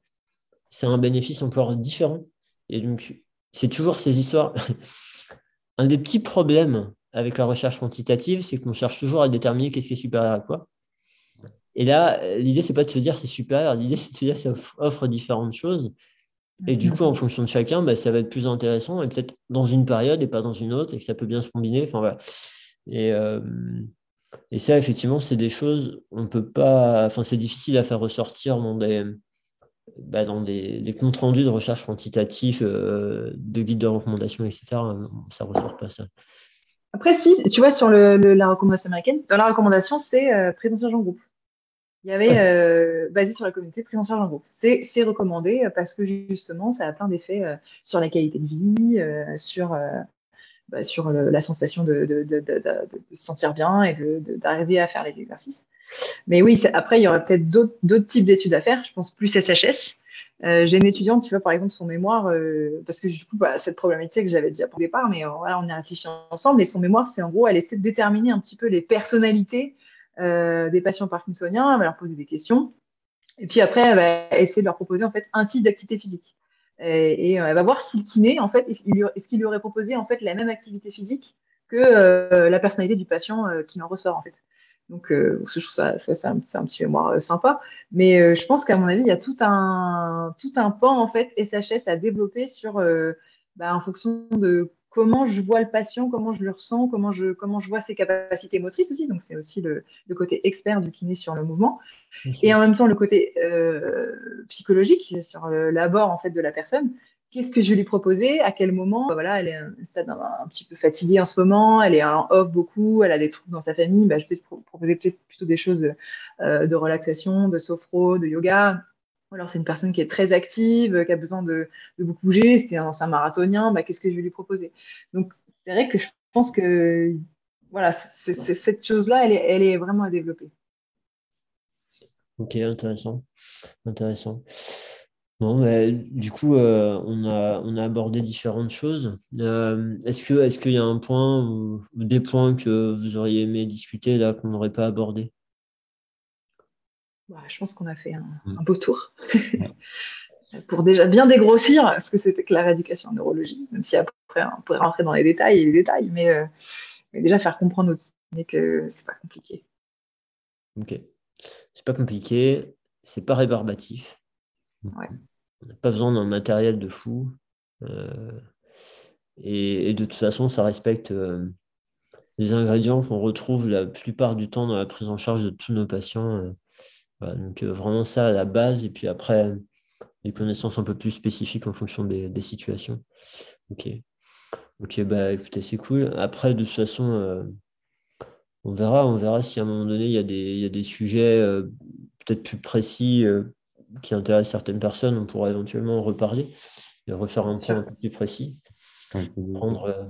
S1: c'est un bénéfice encore différent. Et donc, c'est toujours ces histoires. un des petits problèmes avec la recherche quantitative, c'est qu'on cherche toujours à déterminer qu'est-ce qui est supérieur à quoi. Et là, l'idée, c'est pas de se dire c'est supérieur, l'idée, c'est de se dire ça offre différentes choses. Et du coup, en fonction de chacun, bah, ça va être plus intéressant, et peut-être dans une période et pas dans une autre, et que ça peut bien se combiner. Enfin, voilà. et, euh, et ça, effectivement, c'est des choses, on peut pas, enfin, c'est difficile à faire ressortir dans des, bah, dans des, comptes rendus de recherche quantitative, euh, de guides de recommandation, etc. Ça ressort pas ça.
S3: Après, si, tu vois, sur la recommandation américaine, dans la recommandation, c'est euh, prise en charge en groupe. Il y avait, euh, basé sur la communauté, prise en charge en groupe. C'est recommandé parce que justement, ça a plein d'effets euh, sur la qualité de vie, sur, bah, sur la sensation de, de, se sentir bien et d'arriver à faire les exercices. Mais oui, après, il y aurait peut-être d'autres types d'études à faire. Je pense plus SHS. Euh, j'ai une étudiante, tu vois, par exemple, son mémoire, euh, parce que du coup, bah, cette problématique, que j'avais déjà au départ, mais euh, voilà, on y a réfléchi ensemble. Et son mémoire, c'est en gros, elle essaie de déterminer un petit peu les personnalités des patients parkinsoniens, elle va leur poser des questions. Et puis après, elle va essayer de leur proposer en fait un type d'activité physique. Et, elle va voir si le kiné, en fait, est-ce qu'il lui aurait proposé en fait la même activité physique que la personnalité du patient qui en ressort en fait. Donc, euh, je trouve ça, c'est un, petit mémoire euh, sympa. Mais euh, je pense qu'à mon avis, il y a tout un, tout un pan, en fait, SHS à développer sur, bah, en fonction de comment je vois le patient, comment je le ressens, comment je, comment je vois ses capacités motrices aussi. Donc, c'est aussi le, le, côté expert du kiné sur le mouvement. Et en même temps, le côté psychologique sur l'abord, en fait, de la personne qu'est-ce que je vais lui proposer, à quel moment? Bah, voilà, elle est un, petit peu fatiguée en ce moment, elle est en off beaucoup, elle a des troubles dans sa famille. Bah, je vais te proposer plutôt des choses euh, de, relaxation, de sophro, de yoga. alors c'est une personne qui est très active, qui a besoin de, beaucoup bouger, c'est un, marathonien, bah, qu'est-ce que je vais lui proposer? Donc c'est vrai que je pense que voilà, cette chose-là, elle est, elle est vraiment à développer.
S1: Ok, intéressant. Intéressant du coup, euh, on, a, on a abordé différentes choses. Euh, est-ce qu'il est y a un point ou, des points que vous auriez aimé discuter là qu'on n'aurait pas abordé?
S3: Bah, Je pense qu'on a fait un, mm. beau tour. Pour déjà bien dégrossir ce que c'était que la rééducation en neurologie, même si après on pourrait rentrer dans les détails et les détails, mais, euh, mais déjà faire comprendre aux que c'est pas compliqué.
S1: Ok. C'est pas compliqué, c'est pas rébarbatif.
S3: Ouais.
S1: On n'a pas besoin d'un matériel de fou. Euh, et, de toute façon, ça respecte euh, les ingrédients qu'on retrouve la plupart du temps dans la prise en charge de tous nos patients. Euh, donc vraiment ça à la base, et puis après, des connaissances un peu plus spécifiques en fonction des, situations. Ok. Ok, bah écoutez, c'est cool. Après, de toute façon, on verra, on verra si à un moment donné, il y a des, des sujets peut-être plus précis qui intéressent certaines personnes. On pourra éventuellement en reparler et refaire un point un peu plus précis. Prendre euh,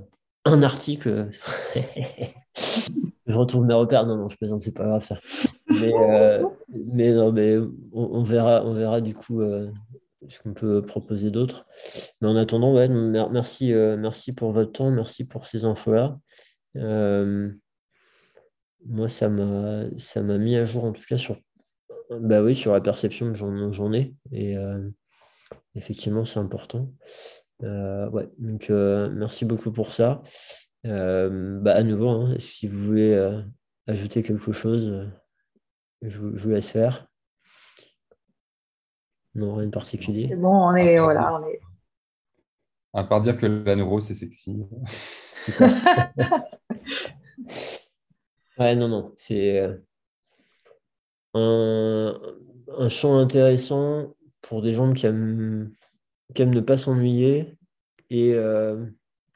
S1: un article. je retrouve mes repères. Non, non, je plaisante, c'est pas grave ça. Mais, euh, mais non, mais on, verra, on verra du coup euh, ce qu'on peut proposer d'autre. Mais en attendant, ouais, merci, merci pour votre temps, merci pour ces infos-là. moi, ça m'a, ça m'a mis à jour en tout cas sur, bah oui, sur la perception que j'en, ai. Et effectivement, c'est important. Euh, ouais, donc euh, merci beaucoup pour ça. Euh, bah, à nouveau, hein, si vous voulez ajouter quelque chose, je, vous laisse faire. Non, rien de particulier.
S3: C'est bon, on est, voilà, on est.
S2: À part dire que la neuro, c'est sexy.
S1: ouais, non, non, c'est un, champ intéressant pour des gens qui aiment qui aiment ne pas s'ennuyer et euh,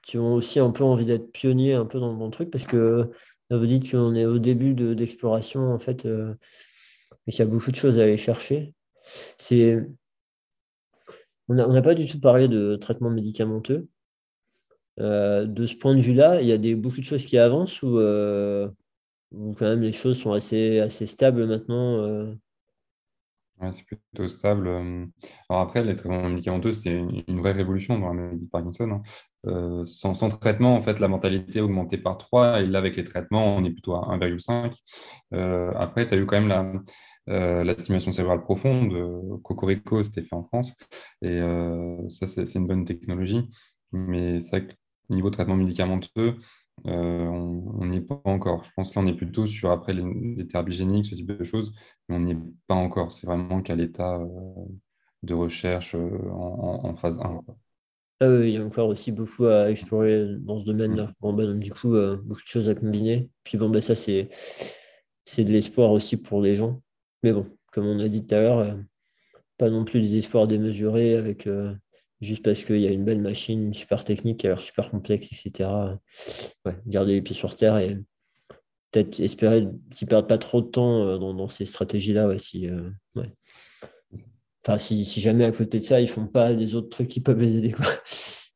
S1: qui ont aussi un peu envie d'être pionniers un peu dans, le truc parce que vous dites qu'on est au début d'exploration en fait euh, et qu'il y a beaucoup de choses à aller chercher. C'est on n'a pas du tout parlé de traitement médicamenteux. Euh, de ce point de vue-là, il y a des, beaucoup de choses qui avancent ou, quand même les choses sont assez, assez stables maintenant
S2: c'est plutôt stable. Alors après, les traitements médicamenteux, c'est une, vraie révolution dans la maladie de Parkinson. Hein. Euh, sans, traitement, en fait, la mortalité est augmentée par 3, et là, avec les traitements, on est plutôt à 1,5. Euh, après, tu as eu quand même la, euh, la stimulation cérébrale profonde, Cocorico, c'était fait en France, et ça, c'est une bonne technologie. Mais que niveau traitement médicamenteux, euh, on n'y est pas encore. Je pense que là, on est plutôt sur après les, thérapies géniques, ce type de choses, mais on n'y est pas encore. C'est vraiment qu'à l'état euh, de recherche euh, en, phase 1.
S1: Ah oui, il y a encore aussi beaucoup à explorer dans ce domaine-là. Mm. Bon, ben, du coup, beaucoup de choses à combiner. Puis bon, ben, ça, c'est, c'est de l'espoir aussi pour les gens. Mais bon, comme on a dit tout à l'heure, pas non plus des espoirs démesurés avec juste parce qu'il y a une belle machine, une super technique qui a l'air super complexe, etc. garder les pieds sur terre et peut-être espérer qu'ils ne perdent pas trop de temps euh, dans, ces stratégies-là. si, euh, enfin, si, jamais à côté de ça, ils ne font pas les autres trucs qui peuvent les aider.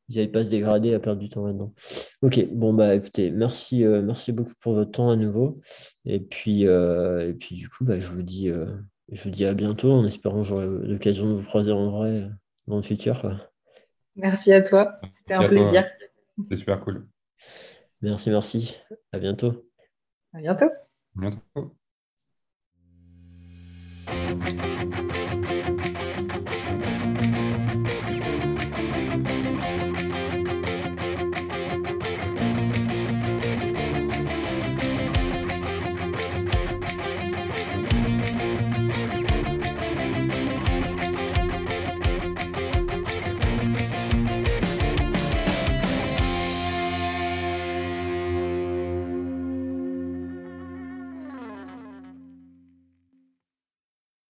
S1: Ils n'aillent pas se dégrader à perdre du temps là-dedans. Ok, bon, bah écoutez, merci, euh, merci beaucoup pour votre temps à nouveau. Et puis, et puis du coup, bah, je, vous dis, je vous dis à bientôt en espérant que j'aurai l'occasion de vous croiser en vrai dans le futur.
S3: Merci à toi. C'était un plaisir.
S2: C'est super cool.
S1: Merci, merci. À bientôt.
S3: À bientôt.
S2: À bientôt.